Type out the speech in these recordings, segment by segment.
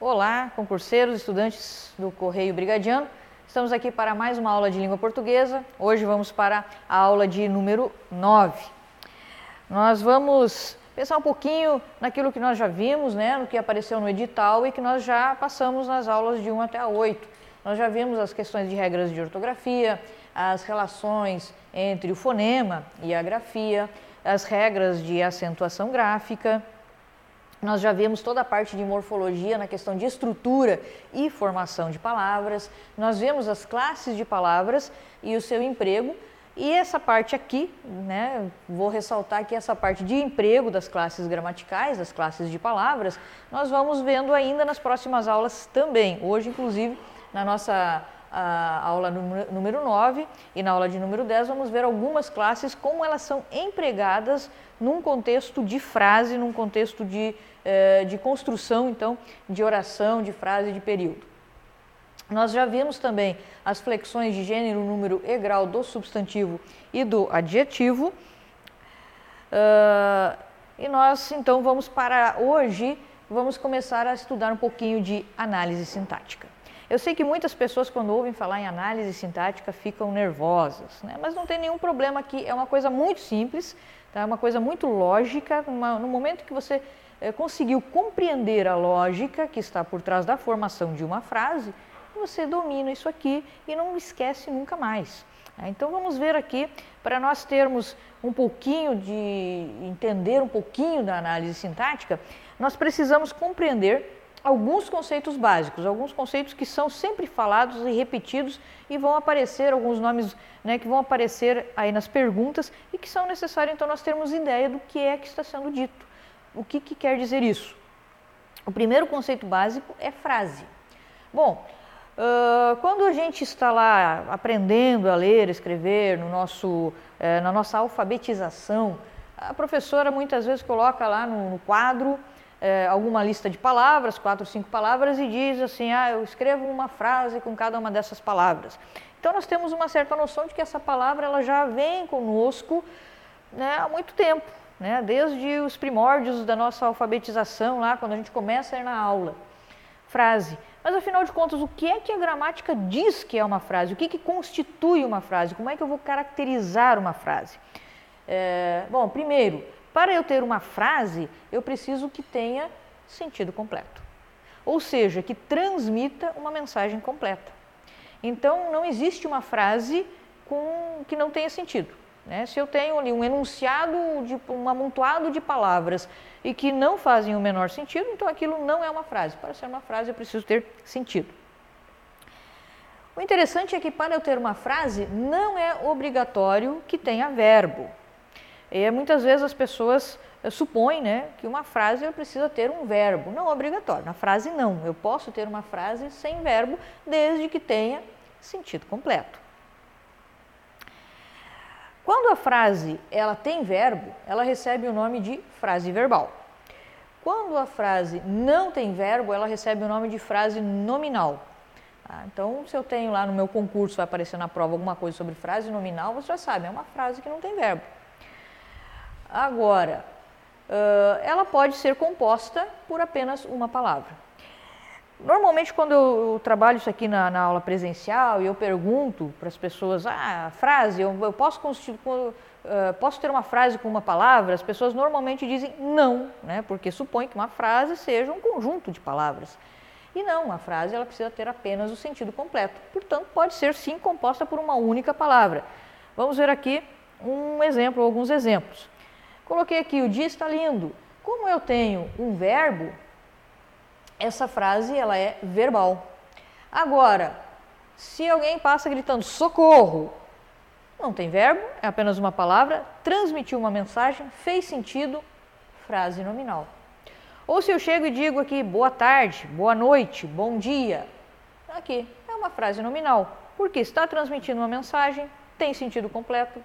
Olá, concurseiros, estudantes do Correio Brigadiano. Estamos aqui para mais uma aula de língua portuguesa. Hoje vamos para a aula de número 9. Nós vamos pensar um pouquinho naquilo que nós já vimos, né, no que apareceu no edital e que nós já passamos nas aulas de 1 até a 8. Nós já vimos as questões de regras de ortografia, as relações entre o fonema e a grafia, as regras de acentuação gráfica, nós já vimos toda a parte de morfologia na questão de estrutura e formação de palavras. Nós vemos as classes de palavras e o seu emprego. E essa parte aqui, né, vou ressaltar que essa parte de emprego das classes gramaticais, das classes de palavras, nós vamos vendo ainda nas próximas aulas também. Hoje, inclusive, na nossa a aula número 9 e na aula de número 10 vamos ver algumas classes, como elas são empregadas num contexto de frase, num contexto de, eh, de construção, então, de oração, de frase, de período. Nós já vimos também as flexões de gênero, número e grau do substantivo e do adjetivo. Uh, e nós, então, vamos para hoje, vamos começar a estudar um pouquinho de análise sintática. Eu sei que muitas pessoas, quando ouvem falar em análise sintática, ficam nervosas, né? mas não tem nenhum problema aqui, é uma coisa muito simples, tá? é uma coisa muito lógica. Uma, no momento que você é, conseguiu compreender a lógica que está por trás da formação de uma frase, você domina isso aqui e não esquece nunca mais. Tá? Então vamos ver aqui, para nós termos um pouquinho de entender um pouquinho da análise sintática, nós precisamos compreender alguns conceitos básicos, alguns conceitos que são sempre falados e repetidos e vão aparecer alguns nomes né, que vão aparecer aí nas perguntas e que são necessários então nós termos ideia do que é que está sendo dito. O que, que quer dizer isso? O primeiro conceito básico é frase. Bom, uh, quando a gente está lá aprendendo a ler, escrever, no nosso, uh, na nossa alfabetização, a professora muitas vezes coloca lá no, no quadro é, alguma lista de palavras, quatro, cinco palavras, e diz assim: ah, eu escrevo uma frase com cada uma dessas palavras. Então nós temos uma certa noção de que essa palavra ela já vem conosco né, há muito tempo, né, desde os primórdios da nossa alfabetização, lá quando a gente começa a ir na aula. Frase. Mas afinal de contas, o que é que a gramática diz que é uma frase? O que, que constitui uma frase? Como é que eu vou caracterizar uma frase? É, bom, primeiro, para eu ter uma frase, eu preciso que tenha sentido completo. Ou seja, que transmita uma mensagem completa. Então, não existe uma frase com, que não tenha sentido. Né? Se eu tenho ali um enunciado, de, um amontoado de palavras e que não fazem o menor sentido, então aquilo não é uma frase. Para ser uma frase, eu preciso ter sentido. O interessante é que para eu ter uma frase, não é obrigatório que tenha verbo. E muitas vezes as pessoas eh, supõem né, que uma frase precisa ter um verbo. Não é obrigatório. Na frase, não. Eu posso ter uma frase sem verbo desde que tenha sentido completo. Quando a frase ela tem verbo, ela recebe o nome de frase verbal. Quando a frase não tem verbo, ela recebe o nome de frase nominal. Tá? Então, se eu tenho lá no meu concurso, vai aparecer na prova alguma coisa sobre frase nominal, você já sabe, é uma frase que não tem verbo. Agora, ela pode ser composta por apenas uma palavra. Normalmente, quando eu trabalho isso aqui na, na aula presencial e eu pergunto para as pessoas, ah, frase, eu, eu posso, uh, posso ter uma frase com uma palavra? As pessoas normalmente dizem não, né? porque supõe que uma frase seja um conjunto de palavras. E não, uma frase ela precisa ter apenas o sentido completo. Portanto, pode ser sim composta por uma única palavra. Vamos ver aqui um exemplo, alguns exemplos. Coloquei aqui, o dia está lindo. Como eu tenho um verbo, essa frase ela é verbal. Agora, se alguém passa gritando socorro, não tem verbo, é apenas uma palavra, transmitiu uma mensagem, fez sentido, frase nominal. Ou se eu chego e digo aqui boa tarde, boa noite, bom dia, aqui é uma frase nominal, porque está transmitindo uma mensagem, tem sentido completo,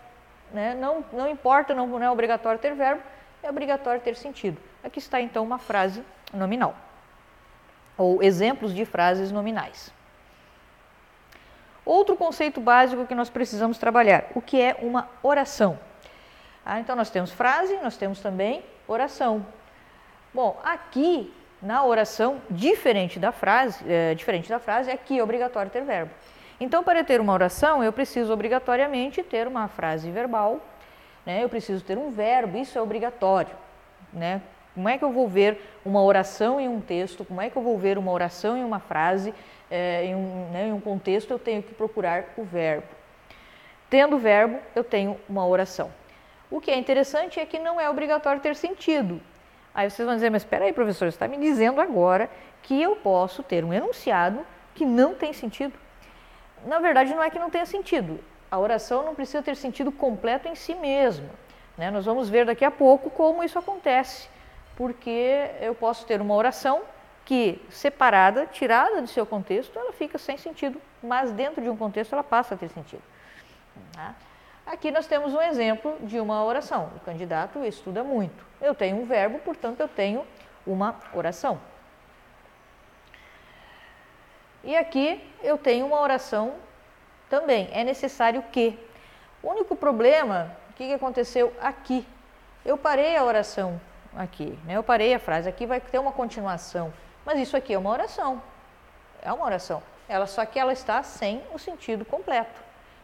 né? Não, não importa, não, não é obrigatório ter verbo, é obrigatório ter sentido. Aqui está então uma frase nominal, ou exemplos de frases nominais. Outro conceito básico que nós precisamos trabalhar, o que é uma oração. Ah, então nós temos frase, nós temos também oração. Bom, aqui na oração, diferente da frase, é, diferente da frase, aqui é obrigatório ter verbo. Então, para ter uma oração, eu preciso obrigatoriamente ter uma frase verbal, né? eu preciso ter um verbo, isso é obrigatório. Né? Como é que eu vou ver uma oração em um texto? Como é que eu vou ver uma oração em uma frase? É, em, um, né, em um contexto, eu tenho que procurar o verbo. Tendo verbo, eu tenho uma oração. O que é interessante é que não é obrigatório ter sentido. Aí vocês vão dizer, mas espera aí, professor, você está me dizendo agora que eu posso ter um enunciado que não tem sentido? Na verdade, não é que não tenha sentido. A oração não precisa ter sentido completo em si mesma. Né? Nós vamos ver daqui a pouco como isso acontece, porque eu posso ter uma oração que, separada, tirada do seu contexto, ela fica sem sentido, mas dentro de um contexto ela passa a ter sentido. Tá? Aqui nós temos um exemplo de uma oração. O candidato estuda muito. Eu tenho um verbo, portanto, eu tenho uma oração. E aqui eu tenho uma oração também. É necessário que. O único problema, o que aconteceu aqui? Eu parei a oração aqui, né? eu parei a frase. Aqui vai ter uma continuação. Mas isso aqui é uma oração. É uma oração. Ela só que ela está sem o sentido completo.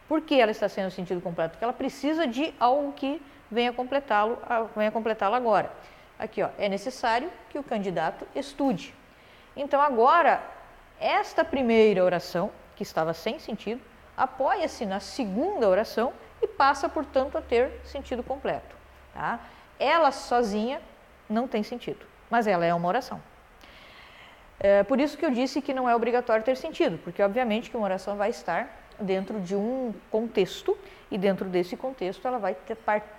Por que ela está sem o sentido completo? Porque ela precisa de algo que venha completá-lo, venha completá-lo agora. Aqui, ó, é necessário que o candidato estude. Então agora esta primeira oração, que estava sem sentido, apoia-se na segunda oração e passa, portanto, a ter sentido completo. Tá? Ela sozinha não tem sentido, mas ela é uma oração. É por isso que eu disse que não é obrigatório ter sentido, porque obviamente que uma oração vai estar dentro de um contexto e dentro desse contexto ela vai, ter,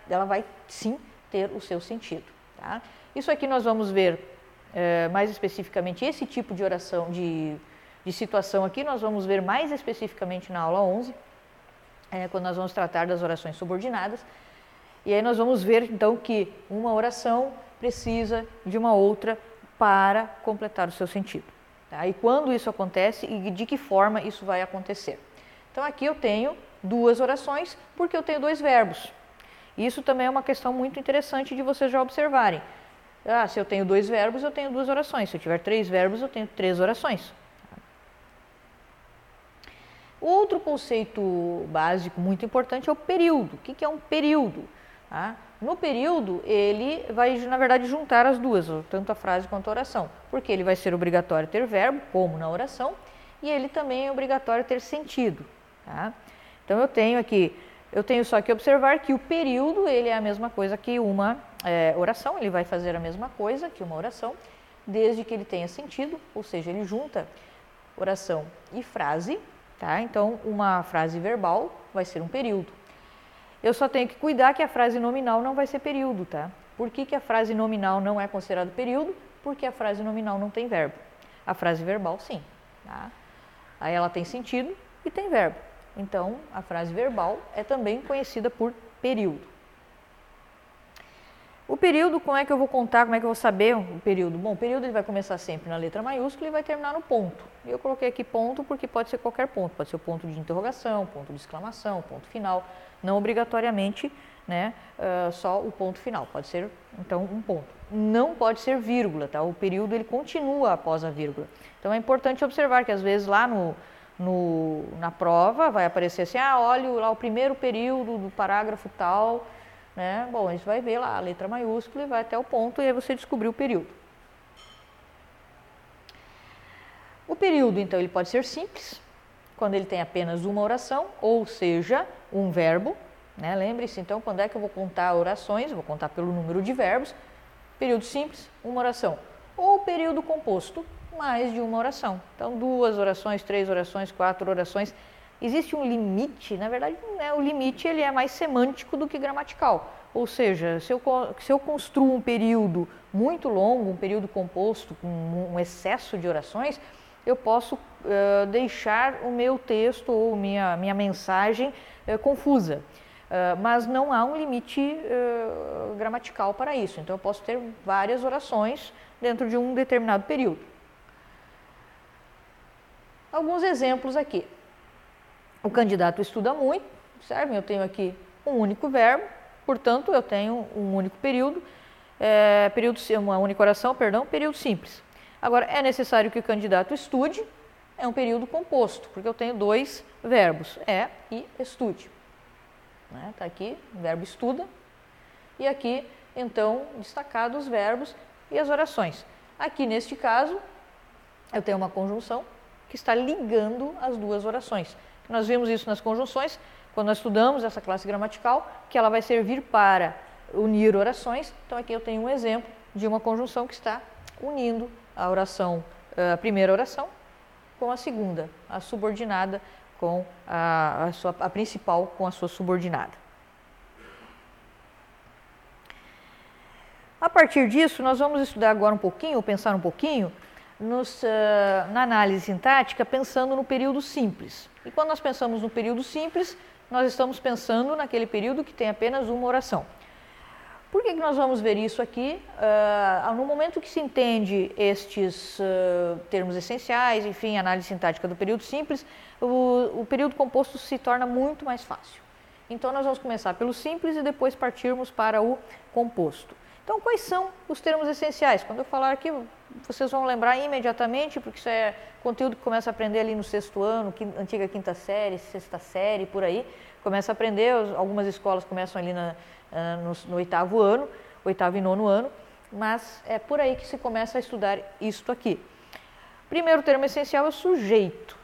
ela vai sim ter o seu sentido. Tá? Isso aqui nós vamos ver é, mais especificamente esse tipo de oração, de de situação aqui, nós vamos ver mais especificamente na aula 11, é, quando nós vamos tratar das orações subordinadas. E aí nós vamos ver então que uma oração precisa de uma outra para completar o seu sentido. Tá? E quando isso acontece e de que forma isso vai acontecer. Então aqui eu tenho duas orações porque eu tenho dois verbos. Isso também é uma questão muito interessante de vocês já observarem. Ah, se eu tenho dois verbos, eu tenho duas orações. Se eu tiver três verbos, eu tenho três orações. Outro conceito básico muito importante é o período. O que é um período? Tá? No período, ele vai, na verdade, juntar as duas, tanto a frase quanto a oração, porque ele vai ser obrigatório ter verbo, como na oração, e ele também é obrigatório ter sentido. Tá? Então, eu tenho aqui, eu tenho só que observar que o período, ele é a mesma coisa que uma é, oração, ele vai fazer a mesma coisa que uma oração, desde que ele tenha sentido, ou seja, ele junta oração e frase, Tá? Então, uma frase verbal vai ser um período. Eu só tenho que cuidar que a frase nominal não vai ser período, tá? Por que, que a frase nominal não é considerada período? Porque a frase nominal não tem verbo. A frase verbal, sim. Tá? Aí ela tem sentido e tem verbo. Então, a frase verbal é também conhecida por período. O período, como é que eu vou contar, como é que eu vou saber o período? Bom, o período ele vai começar sempre na letra maiúscula e vai terminar no ponto. Eu coloquei aqui ponto porque pode ser qualquer ponto, pode ser o ponto de interrogação, ponto de exclamação, ponto final, não obrigatoriamente né, uh, só o ponto final, pode ser então um ponto. Não pode ser vírgula, tá? O período ele continua após a vírgula. Então é importante observar que às vezes lá no, no, na prova vai aparecer assim, ah, olha lá o primeiro período do parágrafo tal, né? Bom, a gente vai ver lá a letra maiúscula e vai até o ponto e aí você descobriu o período. O período, então, ele pode ser simples, quando ele tem apenas uma oração, ou seja, um verbo. Né? Lembre-se, então, quando é que eu vou contar orações? vou contar pelo número de verbos. Período simples, uma oração. Ou período composto, mais de uma oração. Então, duas orações, três orações, quatro orações existe um limite, na verdade, né, o limite ele é mais semântico do que gramatical. Ou seja, se eu, se eu construo um período muito longo, um período composto com um excesso de orações, eu posso uh, deixar o meu texto ou minha, minha mensagem uh, confusa. Uh, mas não há um limite gramatical para isso. Então, eu posso ter várias orações dentro de um determinado período. Alguns exemplos aqui. O candidato estuda muito, certo? Eu tenho aqui um único verbo, portanto, eu tenho um único período, é, período uma única oração, perdão, período simples. Agora, é necessário que o candidato estude, é um período composto, porque eu tenho dois verbos, é e estude. Está né? Tá aqui, o verbo estuda, e aqui, então, destacados os verbos e as orações. Aqui, neste caso, eu tenho uma conjunção que está ligando as duas orações. Nós vimos isso nas conjunções, quando nós estudamos essa classe gramatical, que ela vai servir para unir orações. Então, aqui eu tenho um exemplo de uma conjunção que está unindo a oração, a primeira oração, com a segunda, a subordinada com a, a, sua, a principal com a sua subordinada. A partir disso, nós vamos estudar agora um pouquinho, ou pensar um pouquinho, nos, uh, na análise sintática, pensando no período simples. E quando nós pensamos no período simples, nós estamos pensando naquele período que tem apenas uma oração. Por que, que nós vamos ver isso aqui? Uh, no momento que se entende estes uh, termos essenciais, enfim, análise sintática do período simples, o, o período composto se torna muito mais fácil. Então, nós vamos começar pelo simples e depois partirmos para o composto. Então, quais são os termos essenciais? Quando eu falar aqui, vocês vão lembrar imediatamente, porque isso é conteúdo que começa a aprender ali no sexto ano, antiga quinta série, sexta série, por aí. Começa a aprender, algumas escolas começam ali na, no, no oitavo ano, oitavo e nono ano, mas é por aí que se começa a estudar isto aqui. Primeiro termo essencial é o sujeito.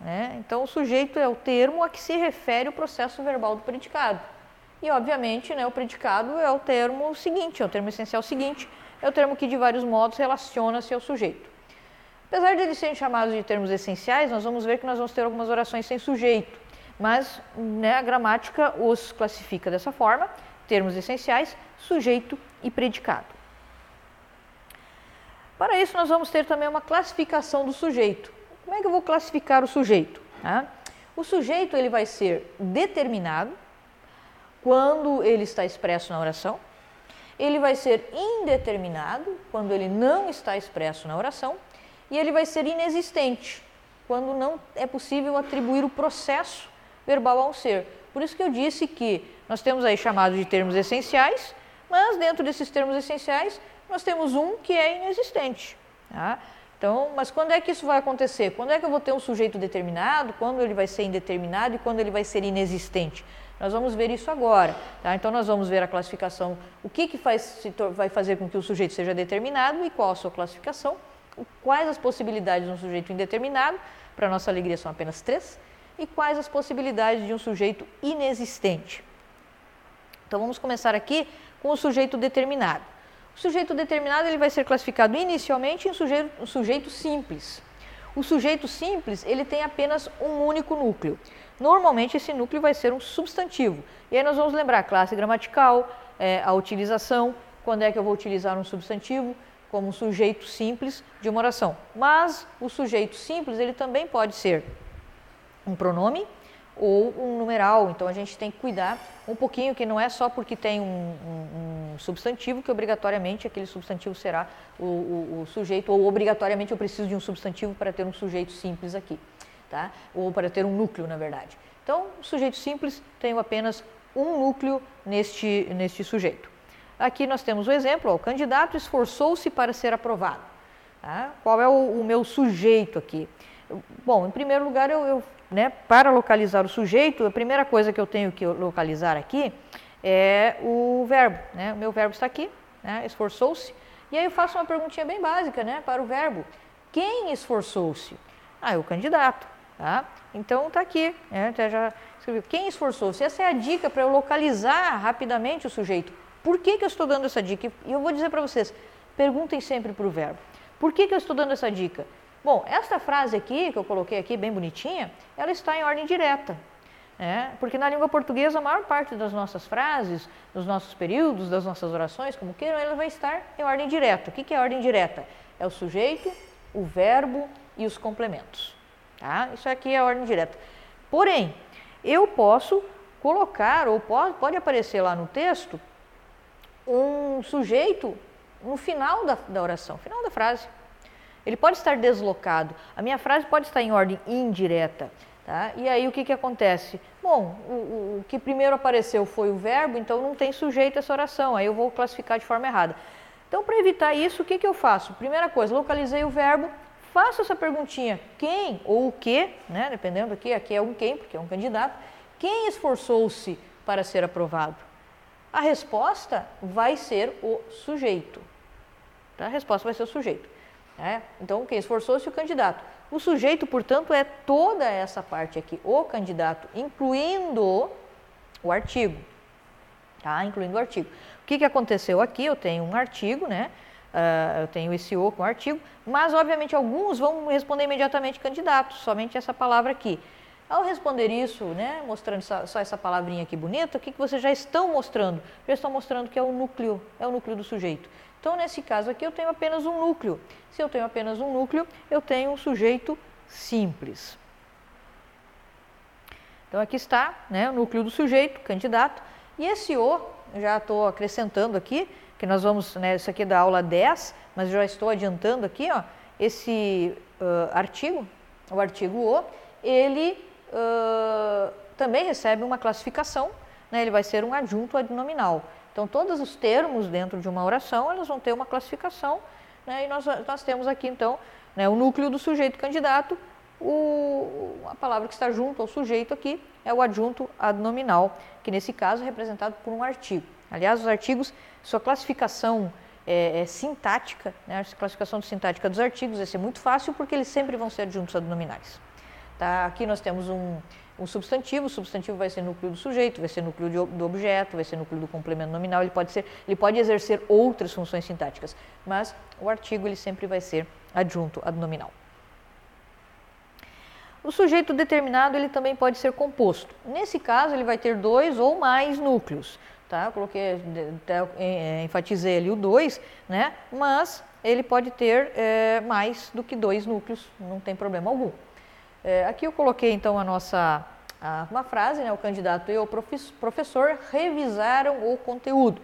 Né? Então, o sujeito é o termo a que se refere o processo verbal do predicado. E, obviamente, né, o predicado é o termo seguinte, é o termo essencial seguinte, é o termo que de vários modos relaciona-se ao sujeito. Apesar de eles serem chamados de termos essenciais, nós vamos ver que nós vamos ter algumas orações sem sujeito, mas né, a gramática os classifica dessa forma, termos essenciais, sujeito e predicado. Para isso, nós vamos ter também uma classificação do sujeito. Como é que eu vou classificar o sujeito? O sujeito ele vai ser determinado, quando ele está expresso na oração, ele vai ser indeterminado quando ele não está expresso na oração e ele vai ser inexistente quando não é possível atribuir o processo verbal a um ser. Por isso que eu disse que nós temos aí chamados de termos essenciais, mas dentro desses termos essenciais nós temos um que é inexistente. Tá? Então, mas quando é que isso vai acontecer? Quando é que eu vou ter um sujeito determinado? Quando ele vai ser indeterminado e quando ele vai ser inexistente? Nós vamos ver isso agora. Tá? Então, nós vamos ver a classificação, o que, que faz, vai fazer com que o sujeito seja determinado e qual a sua classificação, quais as possibilidades de um sujeito indeterminado, para nossa alegria são apenas três, e quais as possibilidades de um sujeito inexistente. Então, vamos começar aqui com o sujeito determinado. O sujeito determinado ele vai ser classificado inicialmente em sujeito, um sujeito simples. O sujeito simples ele tem apenas um único núcleo. Normalmente esse núcleo vai ser um substantivo. E aí nós vamos lembrar a classe gramatical, é, a utilização, quando é que eu vou utilizar um substantivo como um sujeito simples de uma oração. Mas o sujeito simples ele também pode ser um pronome ou um numeral. Então a gente tem que cuidar um pouquinho que não é só porque tem um, um, um substantivo que obrigatoriamente aquele substantivo será o, o, o, sujeito ou obrigatoriamente eu preciso de um substantivo para ter um sujeito simples aqui tá? ou para ter um núcleo, na verdade. Então, sujeito simples tem apenas um núcleo neste, neste sujeito. Aqui nós temos o exemplo, ó, o candidato esforçou-se para ser aprovado. Tá? Qual é o, o, meu sujeito aqui? Bom, em primeiro lugar, eu, eu, né, para localizar o sujeito, a primeira coisa que eu tenho que localizar aqui é o verbo. Né? O meu verbo está aqui, né, esforçou-se. E aí eu faço uma perguntinha bem básica né, para o verbo. Quem esforçou-se? Ah, é o candidato. Tá? Então está aqui, né? Já. Quem esforçou-se? Essa é a dica para eu localizar rapidamente o sujeito. Por que, que eu estou dando essa dica? E eu vou dizer para vocês, perguntem sempre para o verbo. Por que, que eu estou dando essa dica? Bom, esta frase aqui, que eu coloquei aqui bem bonitinha, ela está em ordem direta. Né? Porque na língua portuguesa, a maior parte das nossas frases, dos nossos períodos, das nossas orações, como queiram, ela vai estar em ordem direta. O que é ordem direta? É o sujeito, o verbo e os complementos. Tá? Isso aqui é a ordem direta. Porém, eu posso colocar, ou pode, pode aparecer lá no texto, um sujeito no final da, da oração, final da frase. Ele pode estar deslocado. A minha frase pode estar em ordem indireta. Tá? E aí o que, que acontece? Bom, o, o, o, que primeiro apareceu foi o verbo, então não tem sujeito essa oração, aí eu vou classificar de forma errada. Então, para evitar isso, o que, que eu faço? Primeira coisa, localizei o verbo, faço essa perguntinha, quem ou o que, né? dependendo aqui, aqui é um quem, porque é um candidato, quem esforçou-se para ser aprovado? A resposta vai ser o sujeito. Tá? A resposta vai ser o sujeito. Né? Então, quem esforçou-se o candidato. O sujeito, portanto, é toda essa parte aqui, o candidato, incluindo o artigo. Tá? Incluindo o artigo. O que, que aconteceu aqui? Eu tenho um artigo, né? Uh, eu tenho esse o com artigo, mas obviamente alguns vão responder imediatamente candidato, somente essa palavra aqui. Ao responder isso, né, mostrando só, essa palavrinha aqui bonita, o que, que vocês já estão mostrando? Já estão mostrando que é o núcleo, é o núcleo do sujeito. Então, nesse caso aqui, eu tenho apenas um núcleo. Se eu tenho apenas um núcleo, eu tenho um sujeito simples. Então, aqui está né, o núcleo do sujeito, candidato. E esse O, já estou acrescentando aqui, que nós vamos, né, isso aqui é da aula 10, mas já estou adiantando aqui, ó, esse uh, artigo, o artigo O, ele uh, também recebe uma classificação, né, ele vai ser um adjunto adnominal. Então, todos os termos dentro de uma oração, elas vão ter uma classificação, né, e nós, nós temos aqui, então, né, o núcleo do sujeito candidato, o, a palavra que está junto ao sujeito aqui é o adjunto adnominal, que nesse caso é representado por um artigo. Aliás, os artigos, sua classificação é, é sintática, né, a classificação sintática dos artigos vai ser muito fácil porque eles sempre vão ser adjuntos adnominais. Tá? Aqui nós temos um, um substantivo, o substantivo vai ser núcleo do sujeito, vai ser núcleo de, do objeto, vai ser núcleo do complemento nominal, ele pode, ser, ele pode exercer outras funções sintáticas, mas o artigo ele sempre vai ser adjunto adnominal. O sujeito determinado ele também pode ser composto. Nesse caso, ele vai ter dois ou mais núcleos. Tá? Eu coloquei, é, enfatizei ali o dois, né? mas ele pode ter é, mais do que dois núcleos, não tem problema algum. É, aqui eu coloquei então a nossa a, uma frase, né, o candidato e o professor revisaram o conteúdo.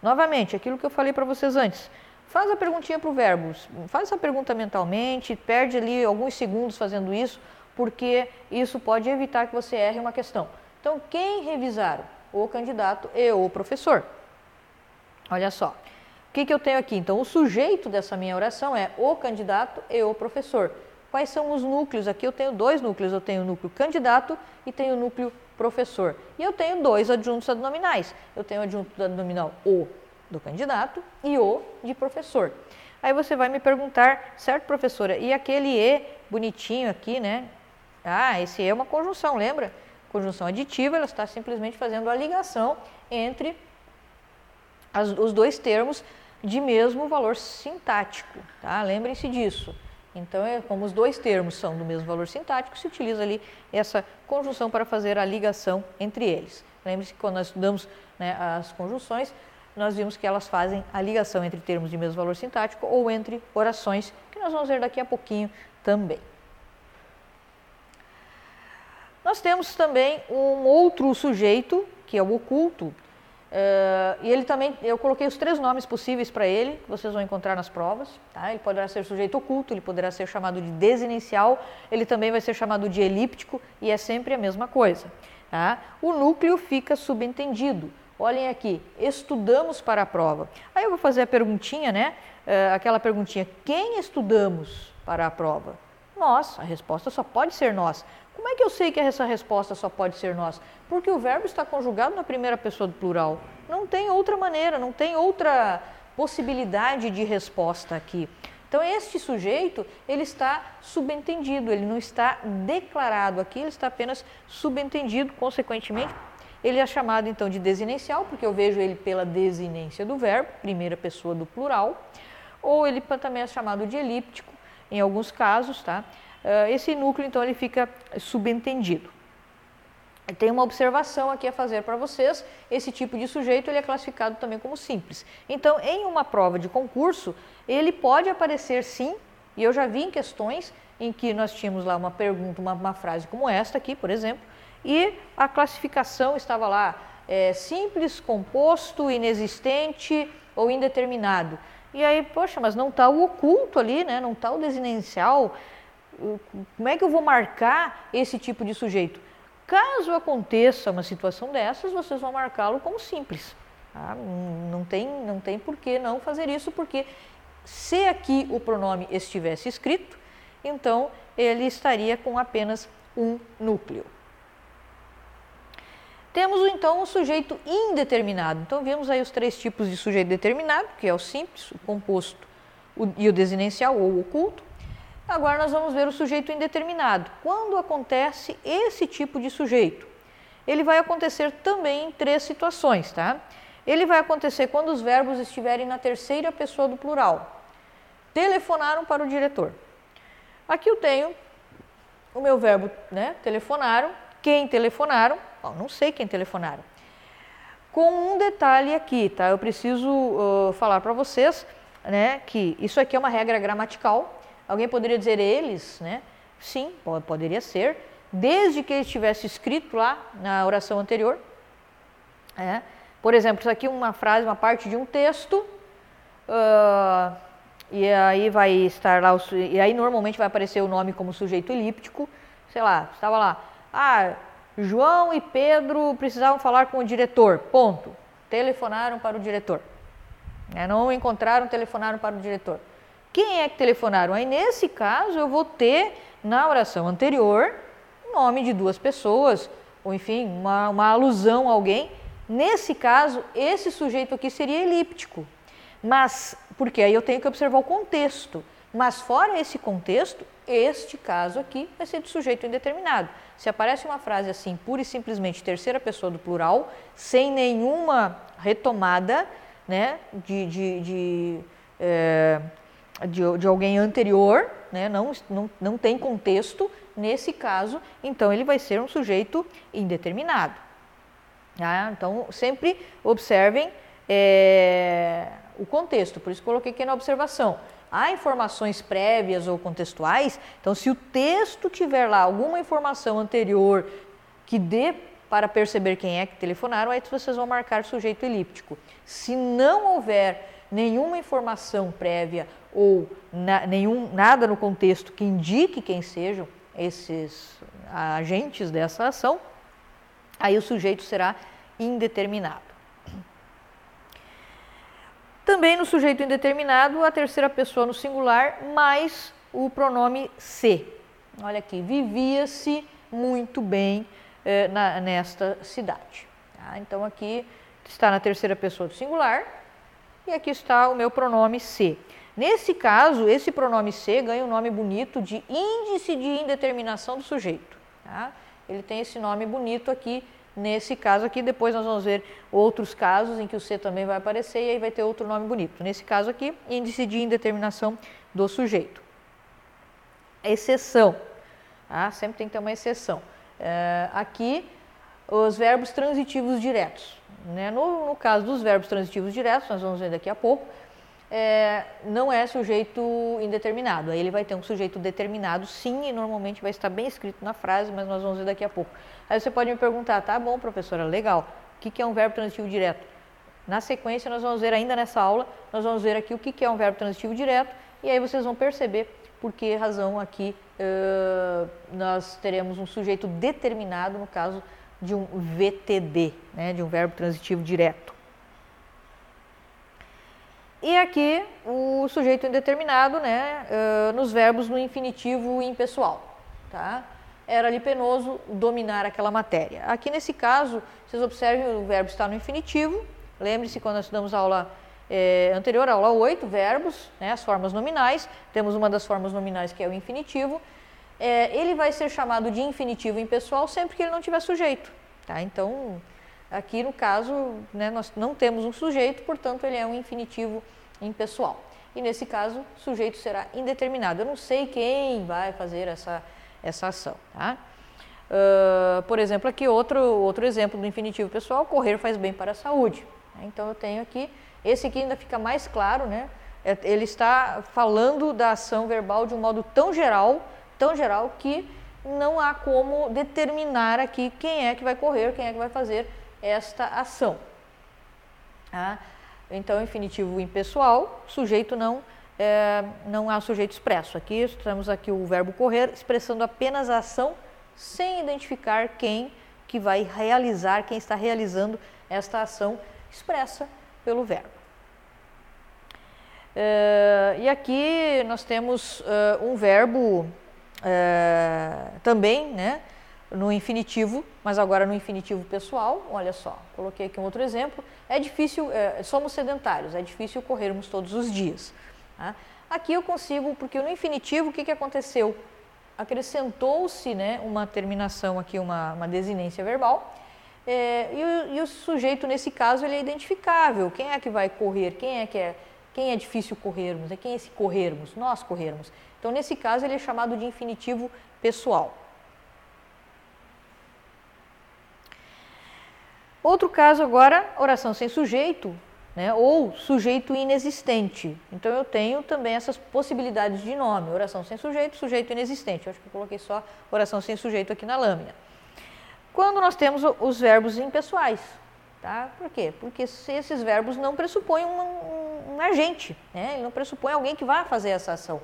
Novamente, aquilo que eu falei para vocês antes. Faz a perguntinha para o verbo, faz essa pergunta mentalmente, perde ali alguns segundos fazendo isso, porque isso pode evitar que você erre uma questão. Então, quem revisaram? O candidato e o professor. Olha só, o que, que eu tenho aqui? Então, o sujeito dessa minha oração é o candidato e o professor. Quais são os núcleos? Aqui eu tenho dois núcleos, eu tenho o núcleo candidato e tenho o núcleo professor. E eu tenho dois adjuntos adnominais. Eu tenho o adjunto adnominal o do candidato e o de professor. Aí você vai me perguntar, certo, professora, e aquele e bonitinho aqui, né? Ah, esse e é uma conjunção, lembra? Conjunção aditiva, ela está simplesmente fazendo a ligação entre as, os dois termos de mesmo valor sintático, tá? Lembrem-se disso. Então, é, como os dois termos são do mesmo valor sintático, se utiliza ali essa conjunção para fazer a ligação entre eles. Lembre-se que quando nós estudamos né, as conjunções, nós vimos que elas fazem a ligação entre termos de mesmo valor sintático ou entre orações, que nós vamos ver daqui a pouquinho também. Nós temos também um outro sujeito, que é o oculto, Uh, e ele também, eu coloquei os três nomes possíveis para ele, que vocês vão encontrar nas provas. Tá? Ele poderá ser sujeito oculto, ele poderá ser chamado de desinicial, ele também vai ser chamado de elíptico e é sempre a mesma coisa. Tá? O núcleo fica subentendido. Olhem aqui, estudamos para a prova. Aí eu vou fazer a perguntinha, né? Uh, aquela perguntinha: quem estudamos para a prova? Nós. A resposta só pode ser nós. Como é que eu sei que essa resposta só pode ser nós? Porque o verbo está conjugado na primeira pessoa do plural. Não tem outra maneira, não tem outra possibilidade de resposta aqui. Então, este sujeito, ele está subentendido, ele não está declarado aqui, ele está apenas subentendido, consequentemente, ele é chamado então de desinencial, porque eu vejo ele pela desinência do verbo, primeira pessoa do plural, ou ele também é chamado de elíptico, em alguns casos, tá? Ah, esse núcleo, então, ele fica subentendido. Tem uma observação aqui a fazer para vocês. Esse tipo de sujeito ele é classificado também como simples. Então, em uma prova de concurso, ele pode aparecer sim, e eu já vi em questões em que nós tínhamos lá uma pergunta, uma, uma frase como esta aqui, por exemplo, e a classificação estava lá é, simples, composto, inexistente ou indeterminado. E aí, poxa, mas não está o oculto ali, né? não está o desinencial, como é que eu vou marcar esse tipo de sujeito? Caso aconteça uma situação dessas, vocês vão marcá-lo como simples. Tá? Não, tem, não tem por que não fazer isso, porque se aqui o pronome estivesse escrito, então ele estaria com apenas um núcleo. Temos então o sujeito indeterminado. Então vimos aí os três tipos de sujeito determinado, que é o simples, o composto e o desinencial ou oculto. Agora nós vamos ver o sujeito indeterminado. Quando acontece esse tipo de sujeito? Ele vai acontecer também em três situações, tá? Ele vai acontecer quando os verbos estiverem na terceira pessoa do plural. Telefonaram para o diretor. Aqui eu tenho o meu verbo, né? Telefonaram. Quem telefonaram? Bom, não sei quem telefonaram. Com um detalhe aqui, tá? Eu preciso uh, falar para vocês, né, que isso aqui é uma regra gramatical. Alguém poderia dizer eles, né? Sim, poderia ser, desde que ele estivesse escrito lá na oração anterior. É. Por exemplo, isso aqui é uma frase, uma parte de um texto, uh, e aí vai estar lá, o, e aí normalmente vai aparecer o nome como sujeito elíptico, sei lá, estava lá, ah, João e Pedro precisavam falar com o diretor, ponto. Telefonaram para o diretor. É, não encontraram, telefonaram para o diretor. Quem é que telefonaram? Aí nesse caso eu vou ter na oração anterior nome de duas pessoas, ou enfim, uma, uma alusão a alguém. Nesse caso, esse sujeito aqui seria elíptico. Mas, porque aí eu tenho que observar o contexto. Mas fora esse contexto, este caso aqui vai ser de sujeito indeterminado. Se aparece uma frase assim, pura e simplesmente terceira pessoa do plural, sem nenhuma retomada né, de, de, de, é, de, de alguém anterior, né, não, não, não tem contexto, nesse caso, então ele vai ser um sujeito indeterminado. Tá? Então, sempre observem é, o contexto, por isso coloquei aqui na observação há informações prévias ou contextuais, então se o texto tiver lá alguma informação anterior que dê para perceber quem é que telefonaram, aí vocês vão marcar sujeito elíptico. Se não houver nenhuma informação prévia ou na, nenhum, nada no contexto que indique quem sejam esses agentes dessa ação, aí o sujeito será indeterminado. Também no sujeito indeterminado, a terceira pessoa no singular mais o pronome se. Olha aqui, vivia-se muito bem eh, na, nesta cidade. Tá? Então aqui está na terceira pessoa do singular e aqui está o meu pronome se. Nesse caso, esse pronome se ganha um nome bonito de índice de indeterminação do sujeito. Tá? Ele tem esse nome bonito aqui Nesse caso aqui, depois nós vamos ver outros casos em que o C também vai aparecer e aí vai ter outro nome bonito. Nesse caso aqui, índice de indeterminação do sujeito. Exceção. Ah, sempre tem que ter uma exceção. É, aqui, os verbos transitivos diretos. Né? No, no caso dos verbos transitivos diretos, nós vamos ver daqui a pouco, é, não é sujeito indeterminado. Aí ele vai ter um sujeito determinado, sim, e normalmente vai estar bem escrito na frase, mas nós vamos ver daqui a pouco. Aí você pode me perguntar, tá bom, professora, legal, o que, é um verbo transitivo direto? Na sequência, nós vamos ver ainda nessa aula, nós vamos ver aqui o que, que é um verbo transitivo direto, e aí vocês vão perceber por que razão aqui uh, nós teremos um sujeito determinado, no caso de um VTD, né, de um verbo transitivo direto. E aqui o sujeito indeterminado, né, uh, nos verbos no infinitivo impessoal, tá? Era ali penoso dominar aquela matéria. Aqui nesse caso, vocês observem o verbo está no infinitivo. Lembre-se quando nós estudamos a aula é, anterior, a aula 8, verbos, né, as formas nominais. Temos uma das formas nominais que é o infinitivo. É, ele vai ser chamado de infinitivo impessoal sempre que ele não tiver sujeito, tá? Então, Aqui, no caso, né, nós não temos um sujeito, portanto, ele é um infinitivo impessoal. E nesse caso, o sujeito será indeterminado. Eu não sei quem vai fazer essa, essa ação. Tá? Uh, por exemplo, aqui outro, outro exemplo do infinitivo pessoal, correr faz bem para a saúde. Então eu tenho aqui, esse aqui ainda fica mais claro, né? É, ele está falando da ação verbal de um modo tão geral, tão geral que não há como determinar aqui quem é que vai correr, quem é que vai fazer esta ação. Tá? Então, infinitivo impessoal, sujeito não, é, não há sujeito expresso. Aqui temos aqui o verbo correr expressando apenas a ação sem identificar quem que vai realizar, quem está realizando esta ação expressa pelo verbo. Uh, e aqui nós temos uh, um verbo uh, também, né, no infinitivo, mas agora no infinitivo pessoal. Olha só, coloquei aqui um outro exemplo. É difícil, somos sedentários, é difícil corrermos todos os dias. Tá? Aqui eu consigo, porque no infinitivo o que, que aconteceu? Acrescentou-se né, uma terminação aqui, uma, uma desinência verbal, é, e, o, e, o, sujeito, nesse caso, ele é identificável. Quem é que vai correr? Quem é que é, quem é difícil corrermos? É quem é esse corrermos? Nós corrermos. Então, nesse caso, ele é chamado de infinitivo pessoal. Outro caso agora, oração sem sujeito, né, ou sujeito inexistente. Então eu tenho também essas possibilidades de nome, oração sem sujeito, sujeito inexistente. Eu acho que eu coloquei só oração sem sujeito aqui na lâmina. Quando nós temos os verbos impessoais, tá? Por quê? Porque esses verbos não pressupõem um, um, um agente, né? Ele não pressupõe alguém que vá fazer essa ação.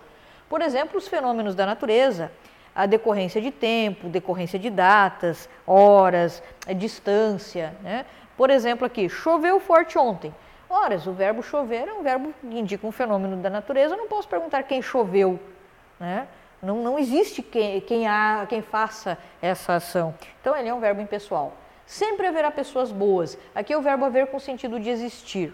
Por exemplo, os fenômenos da natureza, a decorrência de tempo, decorrência de datas, horas, distância, né? Por exemplo, aqui, choveu forte ontem. Horas, o verbo chover é um verbo que indica um fenômeno da natureza, eu não posso perguntar quem choveu, né? Não, não existe quem, quem, há, quem faça essa ação. Então, ele é um verbo impessoal. Sempre haverá pessoas boas. Aqui é o verbo haver com sentido de existir.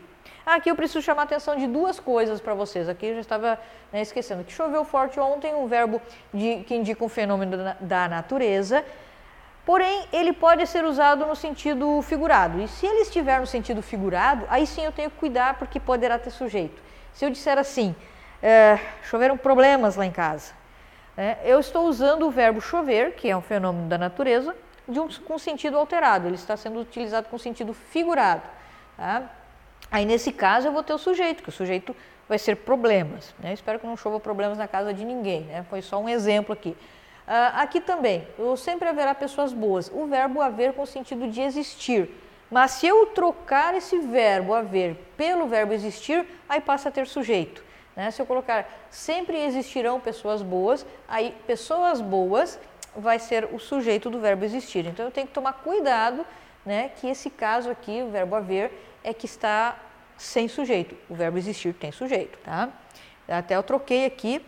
Aqui eu preciso chamar a atenção de duas coisas para vocês. Aqui eu já estava né, esquecendo que choveu forte ontem, um verbo de, que indica um fenômeno da, natureza. Porém, ele pode ser usado no sentido figurado. E se ele estiver no sentido figurado, aí sim eu tenho que cuidar porque poderá ter sujeito. Se eu disser assim, é, choveram problemas lá em casa, é, eu estou usando o verbo chover, que é um fenômeno da natureza, de um, com sentido alterado, ele está sendo utilizado com sentido figurado. Tá? Aí nesse caso eu vou ter o sujeito, que o sujeito vai ser problemas. Né? Espero que não chova problemas na casa de ninguém, né? foi só um exemplo aqui. Uh, aqui também, sempre haverá pessoas boas. O verbo haver com sentido de existir. Mas se eu trocar esse verbo haver pelo verbo existir, aí passa a ter sujeito. Né? Se eu colocar sempre existirão pessoas boas, aí pessoas boas vai ser o sujeito do verbo existir. Então eu tenho que tomar cuidado né, que esse caso aqui, o verbo haver, é que está sem sujeito. O verbo existir tem sujeito. Tá? Até eu troquei aqui.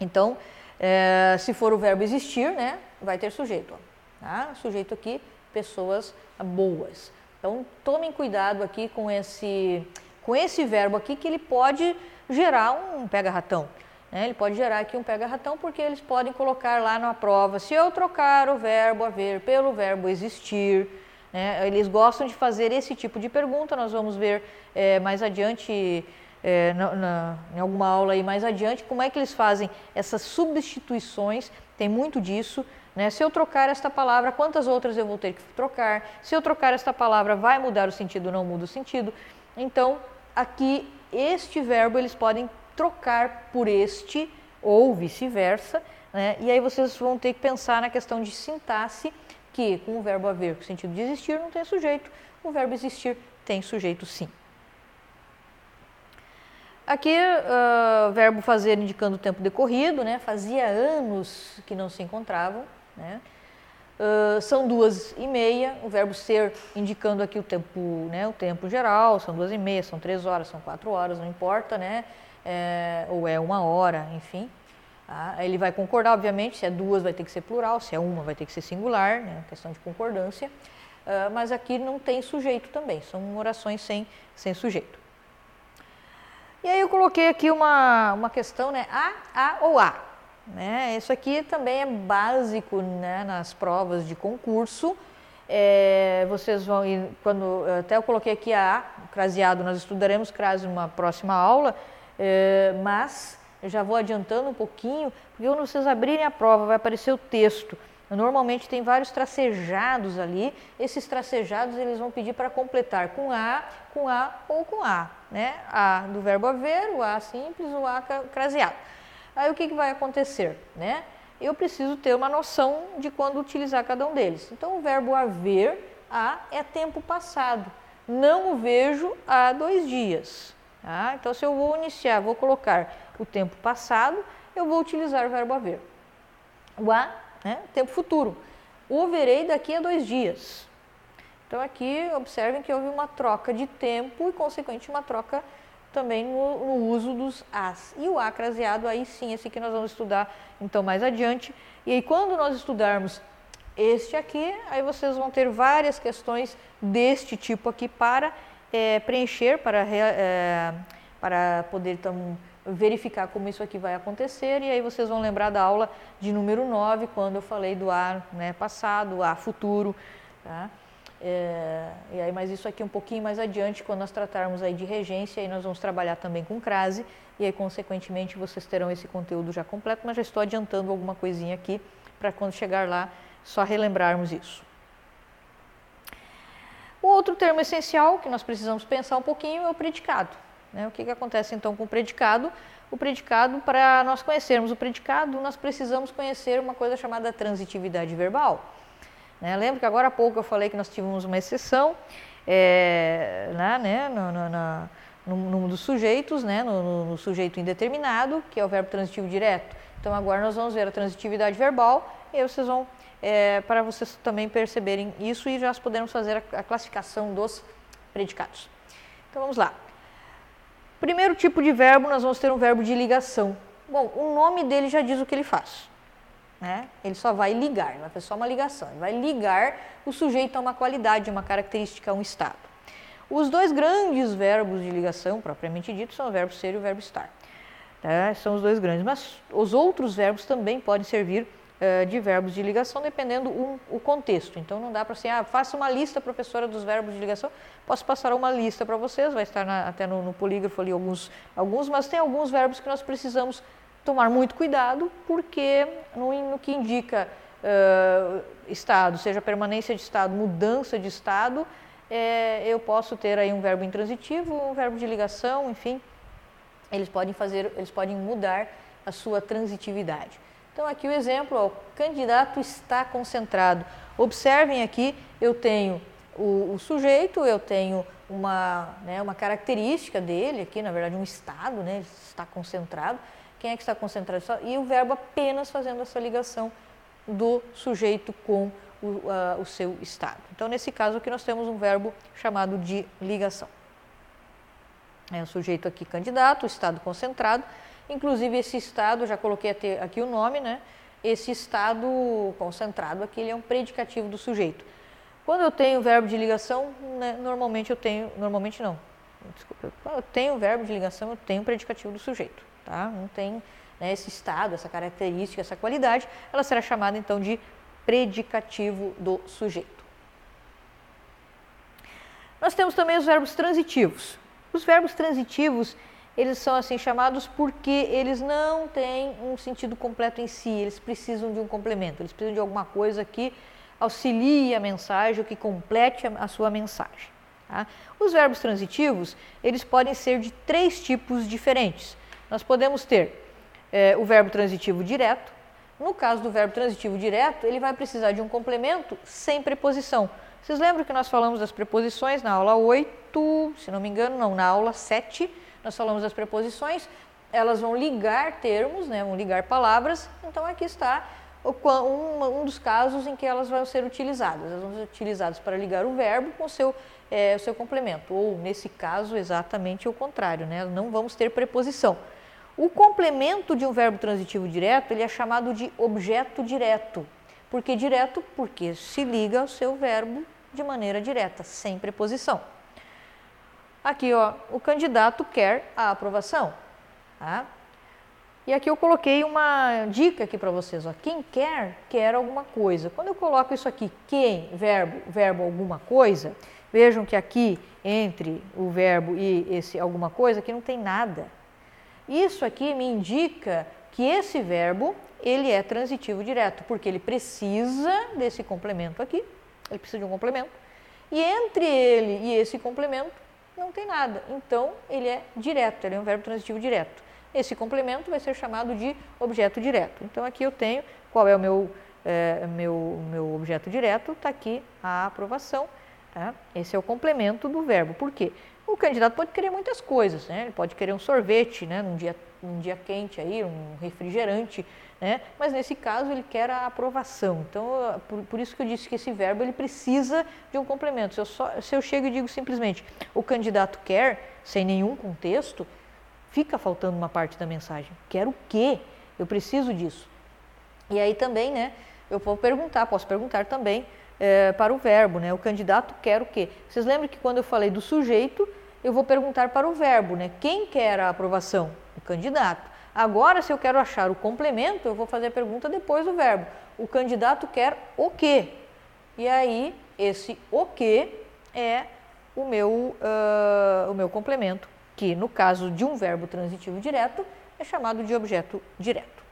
Então, é, se for o verbo existir, né, vai ter sujeito. Tá? Sujeito aqui, pessoas boas. Então, tomem cuidado aqui com esse, com esse verbo aqui, que ele pode gerar um pega-ratão. Né? Ele pode gerar aqui um pega-ratão porque eles podem colocar lá na prova, se eu trocar o verbo haver pelo verbo existir, né? eles gostam de fazer esse tipo de pergunta, nós vamos ver é, mais adiante, é, na, na, em alguma aula aí mais adiante, como é que eles fazem essas substituições, tem muito disso, né? Se eu trocar esta palavra, quantas outras eu vou ter que trocar? Se eu trocar esta palavra, vai mudar o sentido, não muda o sentido? Então, aqui este verbo eles podem trocar por este ou vice-versa, né? e aí vocês vão ter que pensar na questão de sintaxe, que com o verbo haver com o sentido de existir não tem sujeito, o verbo existir tem sujeito sim. Aqui, uh, verbo fazer indicando o tempo decorrido, né? fazia anos que não se encontravam, né? Uh, são duas e meia, o verbo ser indicando aqui o tempo, né, o tempo geral, são duas e meia, são três horas, são quatro horas, não importa, né, é, ou é uma hora, enfim. Tá? Ele vai concordar, obviamente, se é duas vai ter que ser plural, se é uma vai ter que ser singular, né, questão de concordância, uh, mas aqui não tem sujeito também, são orações sem, sem sujeito. E aí eu coloquei aqui uma, uma questão, né, a, a ou a. Né? Isso aqui também é básico né, nas provas de concurso. É, vocês vão quando até eu coloquei aqui a craseado, nós estudaremos crase numa próxima aula, é, mas eu já vou adiantando um pouquinho, porque quando vocês abrirem a prova vai aparecer o texto. Normalmente tem vários tracejados ali, esses tracejados eles vão pedir para completar com A, com A ou com A, né? A do verbo haver, o A simples, o A craseado. Aí o que, que vai acontecer? Né? Eu preciso ter uma noção de quando utilizar cada um deles. Então, o verbo haver, a, é tempo passado. Não o vejo há dois dias. Tá? Então, se eu vou iniciar, vou colocar o tempo passado, eu vou utilizar o verbo haver. O a, né? tempo futuro. O verei daqui a dois dias. Então aqui observem que houve uma troca de tempo e consequentemente uma troca também no, no, uso dos as. E o acraseado aí sim, esse que nós vamos estudar então mais adiante. E aí quando nós estudarmos este aqui, aí vocês vão ter várias questões deste tipo aqui para é, preencher, para, é, para poder então verificar como isso aqui vai acontecer e aí vocês vão lembrar da aula de número 9, quando eu falei do A né, passado, A futuro, tá? É, e aí, mas isso aqui um pouquinho mais adiante, quando nós tratarmos aí de regência, aí nós vamos trabalhar também com crase, e aí, consequentemente, vocês terão esse conteúdo já completo, mas já estou adiantando alguma coisinha aqui, para quando chegar lá, só relembrarmos isso. O outro termo essencial que nós precisamos pensar um pouquinho é o predicado. Né? O que, que acontece então com o predicado? O predicado, para nós conhecermos o predicado, nós precisamos conhecer uma coisa chamada transitividade verbal. Né? Lembra que agora há pouco eu falei que nós tivemos uma exceção é, lá, né, no, no, no, no, dos sujeitos, né, no, no, sujeito indeterminado, que é o verbo transitivo direto. Então agora nós vamos ver a transitividade verbal e aí vocês vão, é, para vocês também perceberem isso e já podemos fazer a, a classificação dos predicados. Então vamos lá. Primeiro tipo de verbo, nós vamos ter um verbo de ligação. Bom, o nome dele já diz o que ele faz. Né? Ele só vai ligar, vai fazer só uma ligação. Ele vai ligar o sujeito a uma qualidade, uma característica, a um estado. Os dois grandes verbos de ligação, propriamente dito, são o verbo ser e o verbo estar. Tá? São os dois grandes, mas os outros verbos também podem servir uh, de verbos de ligação, dependendo um, o contexto. Então não dá para assim, ah, faça uma lista, professora, dos verbos de ligação. Posso passar uma lista para vocês, vai estar na, até no, no polígrafo ali alguns, alguns, mas tem alguns verbos que nós precisamos tomar muito cuidado, porque no, no que indica uh, estado, seja permanência de estado, mudança de estado, é, eu posso ter aí um verbo intransitivo, um verbo de ligação, enfim, eles podem fazer, eles podem mudar a sua transitividade. Então aqui o exemplo, ó, o candidato está concentrado. Observem aqui, eu tenho o, o sujeito, eu tenho uma, né, uma característica dele aqui, na verdade um estado, né, está concentrado quem é que está concentrado? E o verbo apenas fazendo essa ligação do sujeito com o, o seu estado. Então, nesse caso aqui, nós temos um verbo chamado de ligação. É o sujeito aqui candidato, o estado concentrado. Inclusive, esse estado, já coloquei aqui o nome, né? Esse estado concentrado aqui, ele é um predicativo do sujeito. Quando eu tenho verbo de ligação, né, normalmente eu tenho, normalmente não, desculpa, eu tenho verbo de ligação, eu tenho predicativo do sujeito tá? não tem né, esse estado, essa característica, essa qualidade, ela será chamada então de predicativo do sujeito. Nós temos também os verbos transitivos. Os verbos transitivos, eles são assim chamados porque eles não têm um sentido completo em si, eles precisam de um complemento, eles precisam de alguma coisa que auxilie a mensagem, ou que complete a, sua mensagem. Tá? Os verbos transitivos, eles podem ser de três tipos diferentes nós podemos ter é, o verbo transitivo direto. No caso do verbo transitivo direto, ele vai precisar de um complemento sem preposição. Vocês lembram que nós falamos das preposições na aula 8, se não me engano, não, na aula 7, nós falamos das preposições, elas vão ligar termos, né, vão ligar palavras, então aqui está um, um dos casos em que elas vão ser utilizadas. Elas vão ser utilizadas para ligar o verbo com o seu, é, o seu complemento, ou nesse caso exatamente o contrário, né, não vamos ter preposição. O complemento de um verbo transitivo direto ele é chamado de objeto direto. Por que direto? Porque se liga ao seu verbo de maneira direta, sem preposição. Aqui, ó, o candidato quer a aprovação. Tá? E aqui eu coloquei uma dica aqui para vocês. Ó. Quem quer, quer alguma coisa. Quando eu coloco isso aqui, quem, verbo, verbo alguma coisa, vejam que aqui, entre o verbo e esse alguma coisa, aqui não tem nada. Isso aqui me indica que esse verbo ele é transitivo direto, porque ele precisa desse complemento aqui, ele precisa de um complemento, e entre ele e esse complemento não tem nada. Então, ele é direto, ele é um verbo transitivo direto. Esse complemento vai ser chamado de objeto direto. Então, aqui eu tenho qual é o meu, é, meu, meu objeto direto, está aqui a aprovação. Tá? Esse é o complemento do verbo. Por quê? O candidato pode querer muitas coisas, né? Ele pode querer um sorvete, né? Num dia um dia quente aí, um refrigerante, né? Mas nesse caso ele quer a aprovação. Então, por, por, isso que eu disse que esse verbo ele precisa de um complemento. Se eu, só, se eu chego e digo simplesmente o candidato quer, sem nenhum contexto, fica faltando uma parte da mensagem. Quer o quê? Eu preciso disso. E aí também, né? Eu vou perguntar, posso perguntar também é, para o verbo, né? O candidato quer o quê? Vocês lembram que quando eu falei do sujeito, eu vou perguntar para o verbo, né? Quem quer a aprovação? O candidato. Agora, se eu quero achar o complemento, eu vou fazer a pergunta depois do verbo. O candidato quer o quê? E aí, esse o quê é o meu, uh, o meu complemento, que no caso de um verbo transitivo direto, é chamado de objeto direto.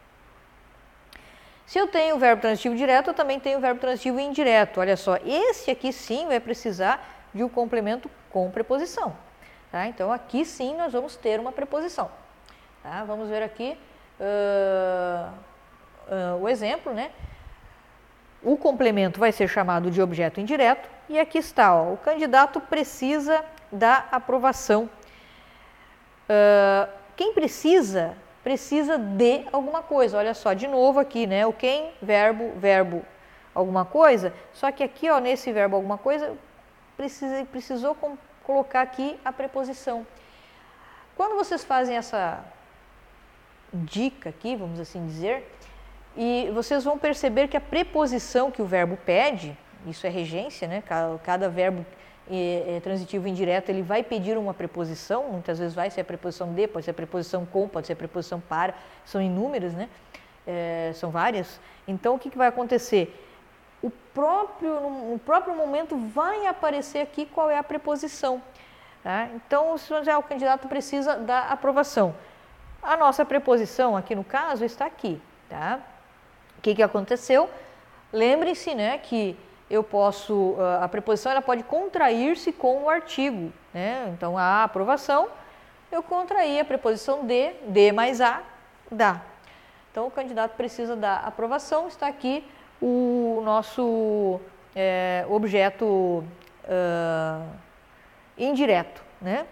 Se eu tenho o verbo transitivo direto, eu também tenho o verbo transitivo indireto. Olha só, esse aqui sim vai precisar de um complemento com preposição. Tá? Então, aqui sim nós vamos ter uma preposição. Tá? Vamos ver aqui uh, uh, o exemplo, né? O complemento vai ser chamado de objeto indireto e aqui está, ó, o candidato precisa da aprovação. Uh, quem precisa precisa de alguma coisa. Olha só, de novo aqui, né? O quem, verbo, verbo, alguma coisa. Só que aqui, ó, nesse verbo alguma coisa, precisa, precisou com, colocar aqui a preposição. Quando vocês fazem essa dica aqui, vamos assim dizer, e vocês vão perceber que a preposição que o verbo pede, isso é regência, né? Cada, cada verbo é, é, transitivo indireto, ele vai pedir uma preposição, muitas vezes vai ser a preposição de, pode ser a preposição com, pode ser a preposição para, são inúmeras, né? É, são várias. Então, o que, que vai acontecer? O próprio, no próprio momento vai aparecer aqui qual é a preposição. Tá? Então, se o candidato precisa da aprovação. A nossa preposição aqui no caso está aqui. Tá? O que, que aconteceu? Lembrem-se né, que eu posso, ah, a preposição ela pode contrair-se com o artigo, né? Então, a aprovação, eu contraí a preposição de, de mais a, dá. Então, o candidato precisa da aprovação, está aqui o nosso é, objeto uh, indireto, né?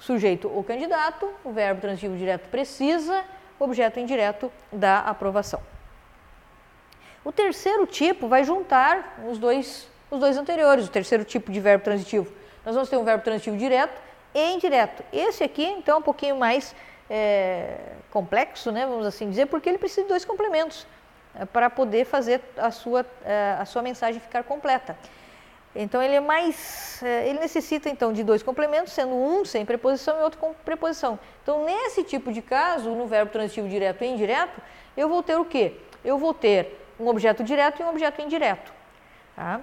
Sujeito o candidato, o verbo transitivo direto precisa, objeto indireto da aprovação. O terceiro tipo vai juntar os dois, os dois anteriores, o terceiro tipo de verbo transitivo. Nós vamos ter um verbo transitivo direto e indireto. Esse aqui, então, é um pouquinho mais é, complexo, né, vamos assim dizer, porque ele precisa de dois complementos é, para poder fazer a sua, é, a sua mensagem ficar completa. Então ele é mais, é, ele necessita então de dois complementos, sendo um sem preposição e outro com preposição. Então nesse tipo de caso, no verbo transitivo direto e indireto, eu vou ter o quê? Eu vou ter um objeto direto e um objeto indireto. Tá?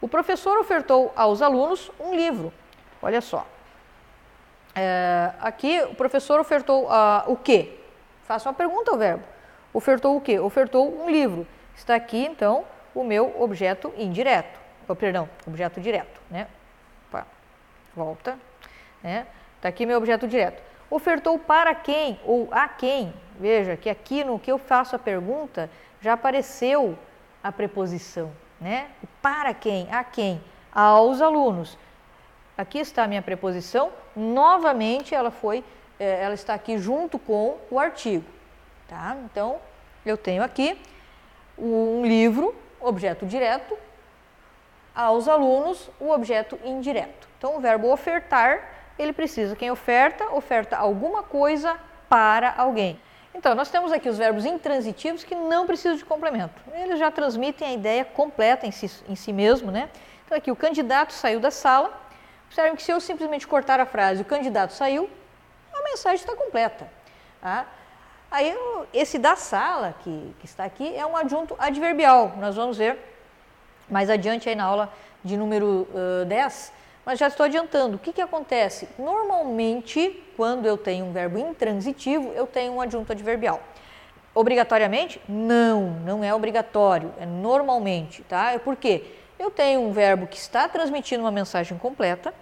O professor ofertou aos alunos um livro. Olha só. É, aqui o professor ofertou uh, o quê? Faça uma pergunta ao verbo. Ofertou o quê? Ofertou um livro. Está aqui, então, o meu objeto indireto. Oh, perdão, objeto direto. Né? Opa, volta. Né? Está aqui meu objeto direto. Ofertou para quem ou a quem? Veja que aqui no que eu faço a pergunta, já apareceu a preposição, né? Para quem? A quem? Aos alunos. Aqui está a minha preposição. Novamente, ela foi, é, ela está aqui junto com o artigo, tá? Então, eu tenho aqui um livro, objeto direto, aos alunos, o objeto indireto. Então, o verbo ofertar, ele precisa, quem oferta, oferta alguma coisa para alguém. Então, nós temos aqui os verbos intransitivos que não precisam de complemento. Eles já transmitem a ideia completa em si, em si mesmo, né? Então, aqui o candidato saiu da sala. Observem que se eu simplesmente cortar a frase, o candidato saiu, a mensagem está completa. Tá? Aí, esse da sala, que, que está aqui, é um adjunto adverbial. Nós vamos ver mais adiante aí na aula de número uh, 10, mas já estou adiantando. O que, que acontece? Normalmente, quando eu tenho um verbo intransitivo, eu tenho um adjunto adverbial. Obrigatoriamente? Não, não é obrigatório, é normalmente, tá? É por quê? Eu tenho um verbo que está transmitindo uma mensagem completa,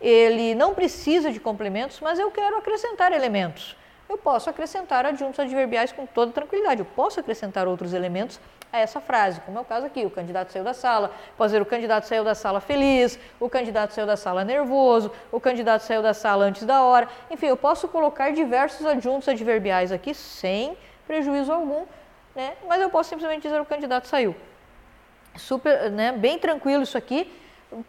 ele não precisa de complementos, mas eu quero acrescentar elementos. eu posso acrescentar adjuntos adverbiais com toda tranquilidade. Eu posso acrescentar outros elementos a essa frase, como é o caso aqui, o candidato saiu da sala, pode dizer o candidato saiu da sala feliz, o candidato saiu da sala nervoso, o candidato saiu da sala antes da hora. Enfim, eu posso colocar diversos adjuntos adverbiais aqui sem prejuízo algum, né? mas eu posso simplesmente dizer o candidato saiu. Super, né? Bem tranquilo isso aqui,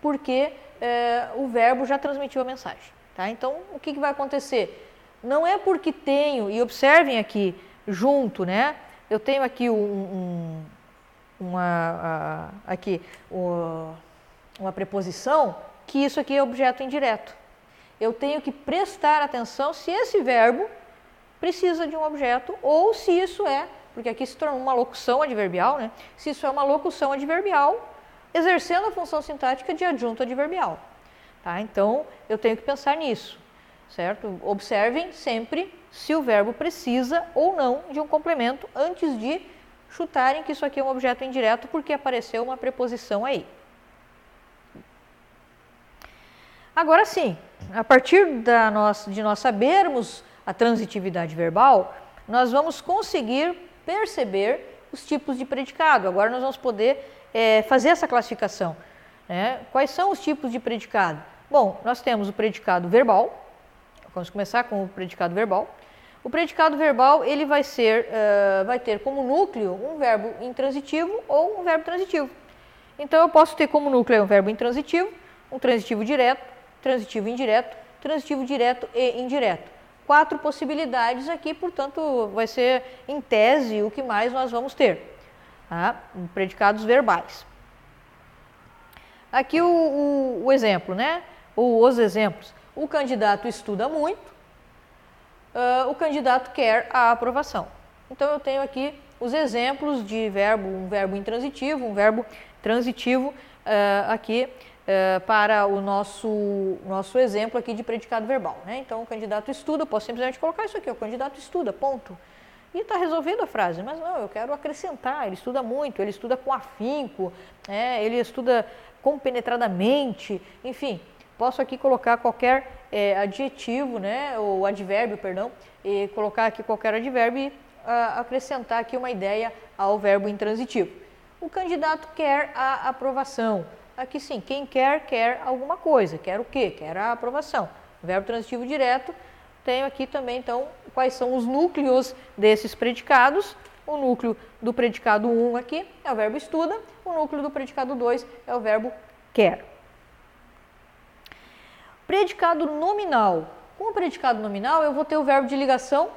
porque é, o verbo já transmitiu a mensagem. Tá? Então, o que, que vai acontecer? Não é porque tenho, e observem aqui junto, né? Eu tenho aqui um, um uma, aqui, uma preposição que isso aqui é objeto indireto. Eu tenho que prestar atenção se esse verbo precisa de um objeto ou se isso é, porque aqui se torna uma locução adverbial, né? Se isso é uma locução adverbial exercendo a função sintática de adjunto adverbial. Tá? Então, eu tenho que pensar nisso, certo? Observem sempre se o verbo precisa ou não de um complemento antes de chutarem que isso aqui é um objeto indireto porque apareceu uma preposição aí. Agora sim, a partir nossa, de nós sabermos a transitividade verbal, nós vamos conseguir perceber os tipos de predicado. Agora nós vamos poder é, fazer essa classificação. Né? Quais são os tipos de predicado? Bom, nós temos o predicado verbal. Vamos começar com o predicado verbal. O predicado verbal ele vai ser, uh, vai ter como núcleo um verbo intransitivo ou um verbo transitivo. Então eu posso ter como núcleo um verbo intransitivo, um transitivo direto, transitivo indireto, transitivo direto e indireto. Quatro possibilidades aqui, portanto, vai ser em tese o que mais nós vamos ter. Tá? Predicados verbais. Aqui o, o, o exemplo, né? Ou os exemplos. O candidato estuda muito, uh, o candidato quer a aprovação. Então eu tenho aqui os exemplos de verbo, um verbo intransitivo, um verbo transitivo uh, aqui uh, para o nosso, nosso exemplo aqui de predicado verbal. Né? Então o candidato estuda, posso simplesmente colocar isso aqui, o candidato estuda, ponto. E está resolvida a frase, mas não, eu quero acrescentar, ele estuda muito, ele estuda com afinco, é, ele estuda compenetradamente, enfim, Posso aqui colocar qualquer é, adjetivo, né, ou advérbio, perdão, e colocar aqui qualquer advérbio e a, acrescentar aqui uma ideia ao verbo intransitivo. O candidato quer a aprovação. Aqui sim, quem quer, quer alguma coisa. Quer o quê? Quer a aprovação. Verbo transitivo direto. Tenho aqui também, então, quais são os núcleos desses predicados. O núcleo do predicado 1 aqui é o verbo estuda, o núcleo do predicado 2 é o verbo quer. Predicado nominal. Com o predicado nominal, eu vou ter o verbo de ligação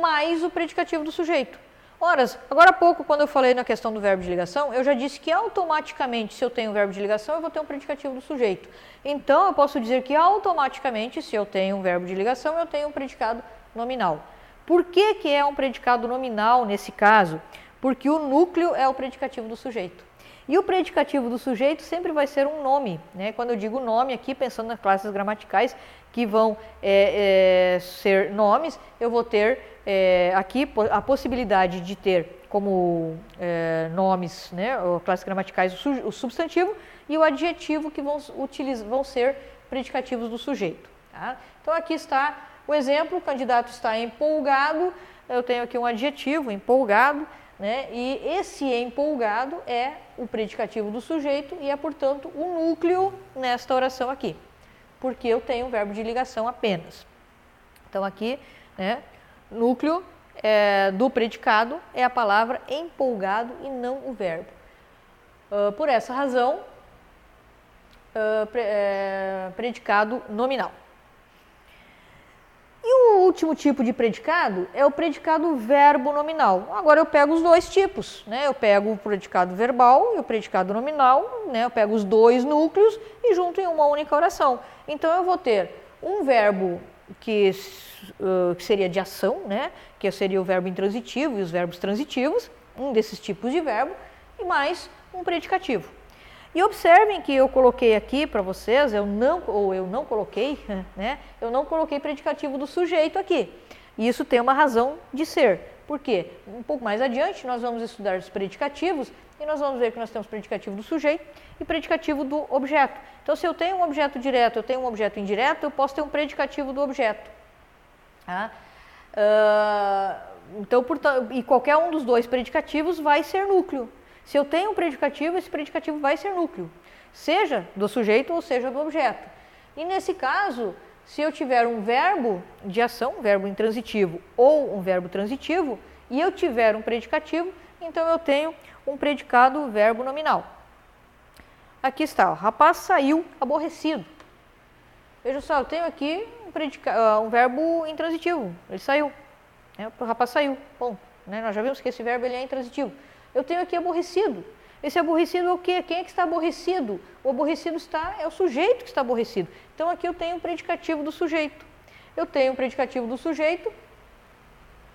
mais o predicativo do sujeito. Ora, agora há pouco, quando eu falei na questão do verbo de ligação, eu já disse que automaticamente, se eu tenho o verbo de ligação, eu vou ter um predicativo do sujeito. Então, eu posso dizer que automaticamente, se eu tenho um verbo de ligação, eu tenho um predicado nominal. Por que, que é um predicado nominal nesse caso? Porque o núcleo é o predicativo do sujeito. E o predicativo do sujeito sempre vai ser um nome. Né? Quando eu digo nome aqui, pensando nas classes gramaticais que vão é, é, ser nomes, eu vou ter é, aqui a possibilidade de ter como é, nomes, né, classes gramaticais, o, substantivo e o adjetivo que vão, utilizar, vão ser predicativos do sujeito. Tá? Então aqui está o exemplo, o candidato está empolgado, eu tenho aqui um adjetivo, empolgado, né? E esse empolgado é o predicativo do sujeito e é, portanto, o núcleo nesta oração aqui, porque eu tenho um verbo de ligação apenas. Então, aqui, né, núcleo é, do predicado é a palavra empolgado e não o verbo. Uh, por essa razão, uh, pre, é, predicado nominal. E o último tipo de predicado é o predicado verbo nominal. Agora eu pego os dois tipos, né? Eu pego o predicado verbal e o predicado nominal, né? Eu pego os dois núcleos e junto em uma única oração. Então eu vou ter um verbo que, uh, que seria de ação, né? Que seria o verbo intransitivo e os verbos transitivos, um desses tipos de verbo, e mais um predicativo. E observem que eu coloquei aqui para vocês, eu não, ou eu não coloquei, né? Eu não coloquei predicativo do sujeito aqui. E isso tem uma razão de ser. Por quê? Um pouco mais adiante nós vamos estudar os predicativos e nós vamos ver que nós temos predicativo do sujeito e predicativo do objeto. Então, se eu tenho um objeto direto, eu tenho um objeto indireto, eu posso ter um predicativo do objeto. Tá? Uh, então, e qualquer um dos dois predicativos vai ser núcleo. Se eu tenho um predicativo, esse predicativo vai ser núcleo, seja do sujeito ou seja do objeto. E nesse caso, se eu tiver um verbo de ação, um verbo intransitivo ou um verbo transitivo, e eu tiver um predicativo, então eu tenho um predicado verbo nominal. Aqui está, o rapaz saiu aborrecido. Veja só, eu tenho aqui um, uh, um verbo intransitivo, ele saiu. Né? O rapaz saiu, ponto. Né? Nós já vimos que esse verbo ele é intransitivo. Eu tenho aqui aborrecido. Esse aborrecido é o quê? Quem é que está aborrecido? O aborrecido está é o sujeito que está aborrecido. Então aqui eu tenho um predicativo do sujeito. Eu tenho um predicativo do sujeito,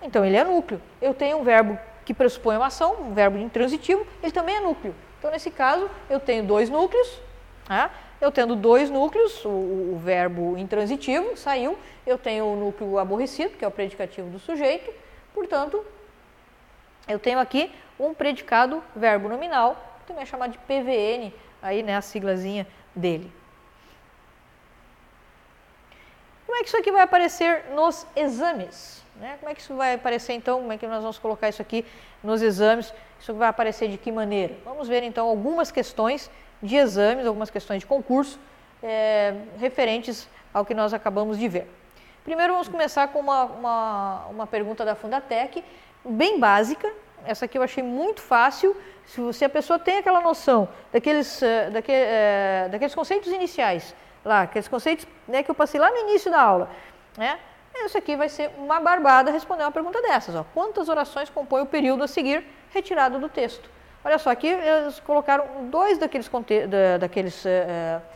então ele é núcleo. Eu tenho um verbo que pressupõe uma ação, um verbo intransitivo, ele também é núcleo. Então nesse caso eu tenho dois núcleos, né? eu tendo dois núcleos, o, o, verbo intransitivo saiu, eu tenho o núcleo aborrecido, que é o predicativo do sujeito, portanto eu tenho aqui um predicado verbo nominal, também é chamado de PVN, aí né, a siglazinha dele. Como é que isso aqui vai aparecer nos exames? Né? Como é que isso vai aparecer então? Como é que nós vamos colocar isso aqui nos exames? Isso vai aparecer de que maneira? Vamos ver então algumas questões de exames, algumas questões de concurso é, referentes ao que nós acabamos de ver. Primeiro vamos começar com uma, uma, uma pergunta da Fundatec, bem básica, essa aqui eu achei muito fácil. Se, você, a pessoa tem aquela noção daqueles, uh, daque, uh, daqueles conceitos iniciais, lá, aqueles conceitos né, que eu passei lá no início da aula, né? Isso aqui vai ser uma barbada responder uma pergunta dessas. Ó. Quantas orações compõe o período a seguir retirado do texto? Olha só, aqui eles colocaram dois daqueles, da, daqueles uh,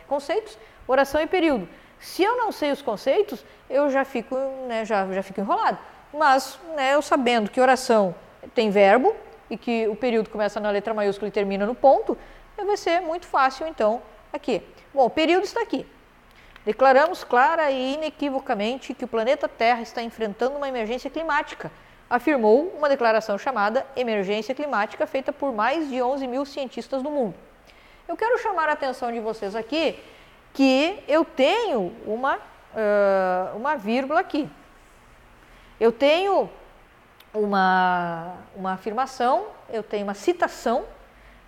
conceitos, oração e período. Se eu não sei os conceitos, eu já fico, né, já, já fico enrolado. Mas né, eu sabendo que oração tem verbo e que o período começa na letra maiúscula e termina no ponto, vai ser muito fácil então aqui. Bom, o período está aqui. Declaramos clara e inequivocamente que o planeta Terra está enfrentando uma emergência climática, afirmou uma declaração chamada Emergência Climática, feita por mais de 11 mil cientistas do mundo. Eu quero chamar a atenção de vocês aqui que eu tenho uma, uh, uma vírgula aqui. Eu tenho uma, uma afirmação, eu tenho uma citação,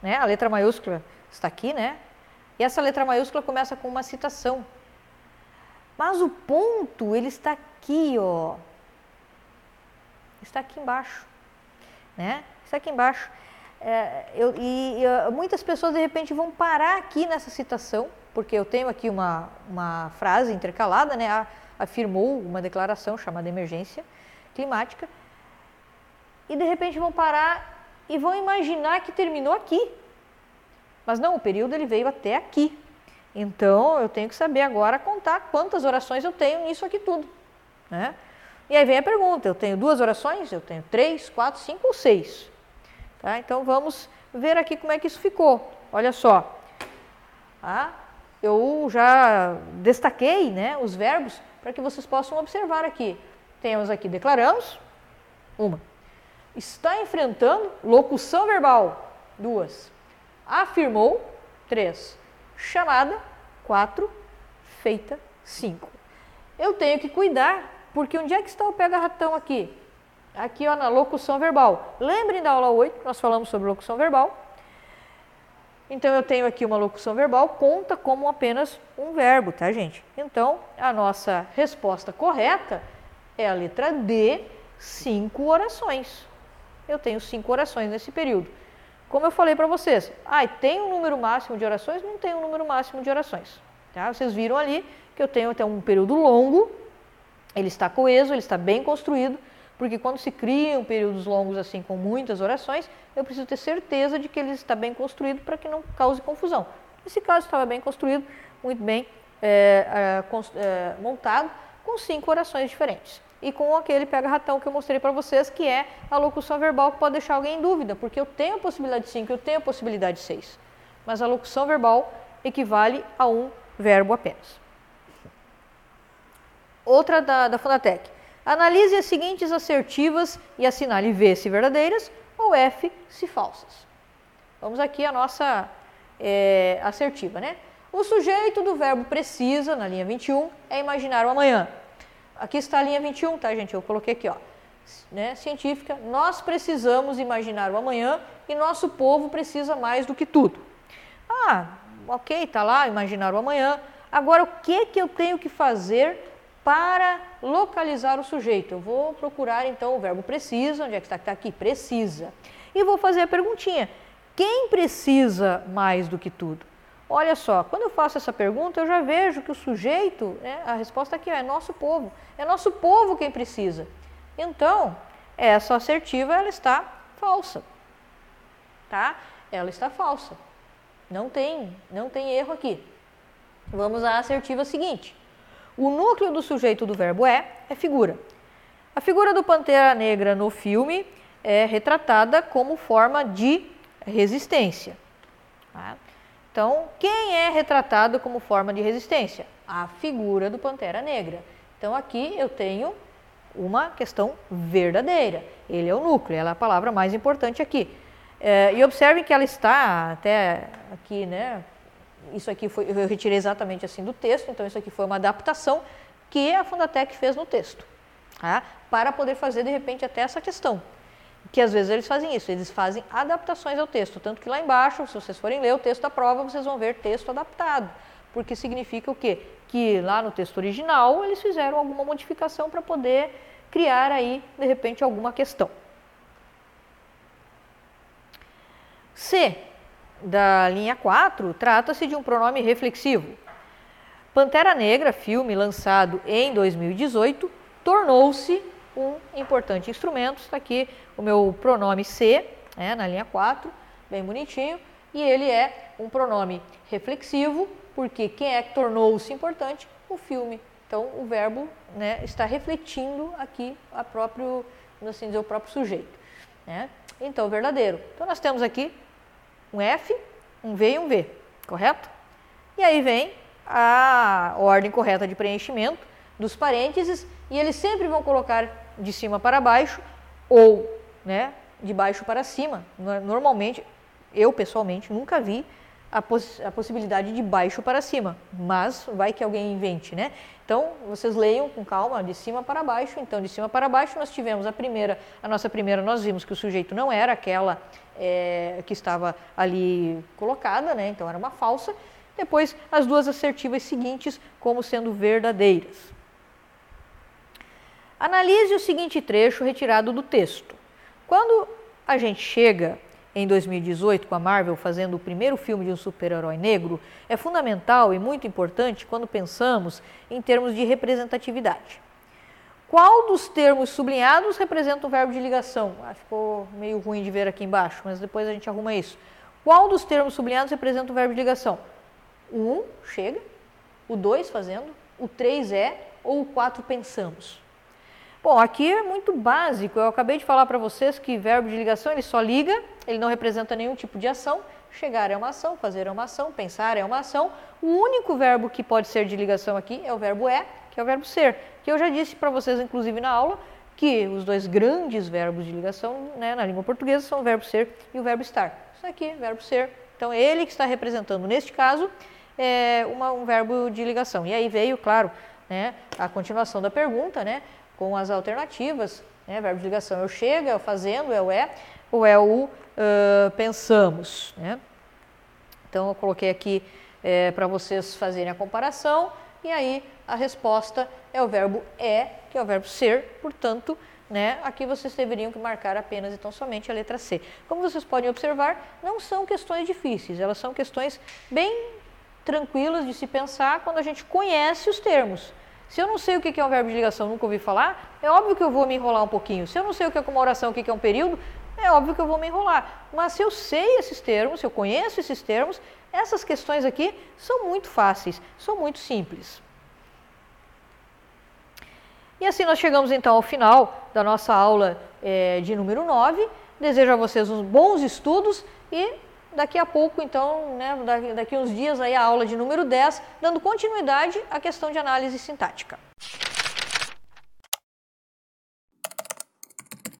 né? a letra maiúscula está aqui, né? E essa letra maiúscula começa com uma citação. Mas o ponto, ele está aqui, ó. Está aqui embaixo, né? Está aqui embaixo. É, eu, e, e, muitas pessoas de repente vão parar aqui nessa citação, porque eu tenho aqui uma, uma frase intercalada, né? afirmou uma declaração chamada emergência climática, e de repente vão parar e vão imaginar que terminou aqui. Mas não, o período ele veio até aqui. Então eu tenho que saber agora contar quantas orações eu tenho nisso aqui tudo. Né? E aí vem a pergunta: eu tenho duas orações? Eu tenho três, quatro, cinco ou seis? Tá? Então vamos ver aqui como é que isso ficou. Olha só. Ah, eu já destaquei né, os verbos para que vocês possam observar aqui. Temos aqui declaramos, uma está enfrentando locução verbal, duas. Afirmou, três. Chamada, quatro. Feita, cinco. Eu tenho que cuidar, porque onde é que está o pega-ratão aqui? Aqui ó, na locução verbal. Lembrem da aula 8, nós falamos sobre locução verbal. Então eu tenho aqui uma locução verbal, conta como apenas um verbo, tá, gente? Então a nossa resposta correta é a letra D, cinco orações eu tenho cinco orações nesse período. Como eu falei para vocês, ah, tem um número máximo de orações? Não tem um número máximo de orações. Tá? Vocês viram ali que eu tenho até um período longo, ele está coeso, ele está bem construído, porque quando se criam períodos longos assim com muitas orações, eu preciso ter certeza de que ele está bem construído para que não cause confusão. Esse caso estava bem construído, muito bem é, é, montado, com cinco orações diferentes e com aquele pega-ratão que eu mostrei para vocês, que é a locução verbal que pode deixar alguém em dúvida, porque eu tenho a possibilidade de 5, eu tenho a possibilidade de 6. Mas a locução verbal equivale a um verbo apenas. Outra da, da Fundatec. Analise as seguintes assertivas e assinale V se verdadeiras ou F se falsas. Vamos aqui a nossa é, assertiva, né? O sujeito do verbo precisa, na linha 21, é imaginar o amanhã. Aqui está a linha 21, tá, gente? Eu coloquei aqui, ó. Né, científica, nós precisamos imaginar o amanhã e nosso povo precisa mais do que tudo. Ah, ok, tá lá, imaginar o amanhã. Agora, o que, que eu tenho que fazer para localizar o sujeito? Eu vou procurar então o verbo precisa, onde é que está? Está aqui, precisa. E vou fazer a perguntinha: quem precisa mais do que tudo? Olha só, quando eu faço essa pergunta, eu já vejo que o sujeito, né, a resposta aqui é nosso povo. É nosso povo quem precisa. Então, essa assertiva ela está falsa. Tá? Ela está falsa. Não tem, não tem erro aqui. Vamos à assertiva seguinte. O núcleo do sujeito do verbo é é figura. A figura do Pantera Negra no filme é retratada como forma de resistência. Tá? Então, quem é retratado como forma de resistência? A figura do Pantera Negra. Então, aqui eu tenho uma questão verdadeira. Ele é o núcleo, ela é a palavra mais importante aqui. É, e observem que ela está até aqui, né? Isso aqui foi, eu retirei exatamente assim do texto, então isso aqui foi uma adaptação que a Fundatec fez no texto, tá? para poder fazer de repente até essa questão que às vezes eles fazem isso, eles fazem adaptações ao texto, tanto que lá embaixo, se vocês forem ler o texto da prova, vocês vão ver texto adaptado, porque significa o quê? Que lá no texto original eles fizeram alguma modificação para poder criar aí, de repente, alguma questão. C, da linha 4, trata-se de um pronome reflexivo. Pantera Negra, filme lançado em 2018, tornou-se um importante instrumento. Está aqui o meu pronome C, né, na linha 4, bem bonitinho. E ele é um pronome reflexivo, porque quem é que tornou-se importante? O filme. Então, o verbo né, está refletindo aqui a próprio, assim dizer, o próprio sujeito. Né? Então, verdadeiro. Então, nós temos aqui um F, um V e um V, correto? E aí vem a ordem correta de preenchimento dos parênteses e eles sempre vão colocar de cima para baixo ou né, de baixo para cima. Normalmente, eu pessoalmente nunca vi a, poss a, possibilidade de baixo para cima, mas vai que alguém invente, né? Então, vocês leiam com calma, de cima para baixo. Então, de cima para baixo, nós tivemos a primeira, a nossa primeira, nós vimos que o sujeito não era aquela é, que estava ali colocada, né? Então, era uma falsa. Depois, as duas assertivas seguintes como sendo verdadeiras. Analise o seguinte trecho retirado do texto. Quando a gente chega em 2018 com a Marvel fazendo o primeiro filme de um super-herói negro, é fundamental e muito importante quando pensamos em termos de representatividade. Qual dos termos sublinhados representa o verbo de ligação? Ah, ficou meio ruim de ver aqui embaixo, mas depois a gente arruma isso. Qual dos termos sublinhados representa o verbo de ligação? O 1 chega, o 2 fazendo, o 3 é ou o 4 pensamos. Bom, aqui é muito básico. Eu acabei de falar para vocês que verbo de ligação ele só liga, ele não representa nenhum tipo de ação. Chegar é uma ação, fazer é uma ação, pensar é uma ação. O único verbo que pode ser de ligação aqui é o verbo é, que é o verbo ser, que eu já disse para vocês, inclusive na aula, que os dois grandes verbos de ligação né, na língua portuguesa são o verbo ser e o verbo estar. Isso aqui, verbo ser. Então, ele que está representando, neste caso, é uma, um verbo de ligação. E aí veio, claro, né, a continuação da pergunta, né? Com as alternativas, né? verbo de ligação é o chega, é o fazendo, é o é, ou é o uh, pensamos. Né? Então, eu coloquei aqui é, para vocês fazerem a comparação, e aí a resposta é o verbo é, que é o verbo ser, portanto, né, aqui vocês deveriam que marcar apenas então somente a letra C. Como vocês podem observar, não são questões difíceis, elas são questões bem tranquilas de se pensar quando a gente conhece os termos. Se eu não sei o que é um verbo de ligação, nunca ouvi falar, é óbvio que eu vou me enrolar um pouquinho. Se eu não sei o que é uma oração, o que é um período, é óbvio que eu vou me enrolar. Mas se eu sei esses termos, se eu conheço esses termos, essas questões aqui são muito fáceis, são muito simples. E assim nós chegamos então ao final da nossa aula é, de número 9. Desejo a vocês uns bons estudos e daqui a pouco, então, né, daqui, uns dias, aí a aula de número 10, dando continuidade à questão de análise sintática.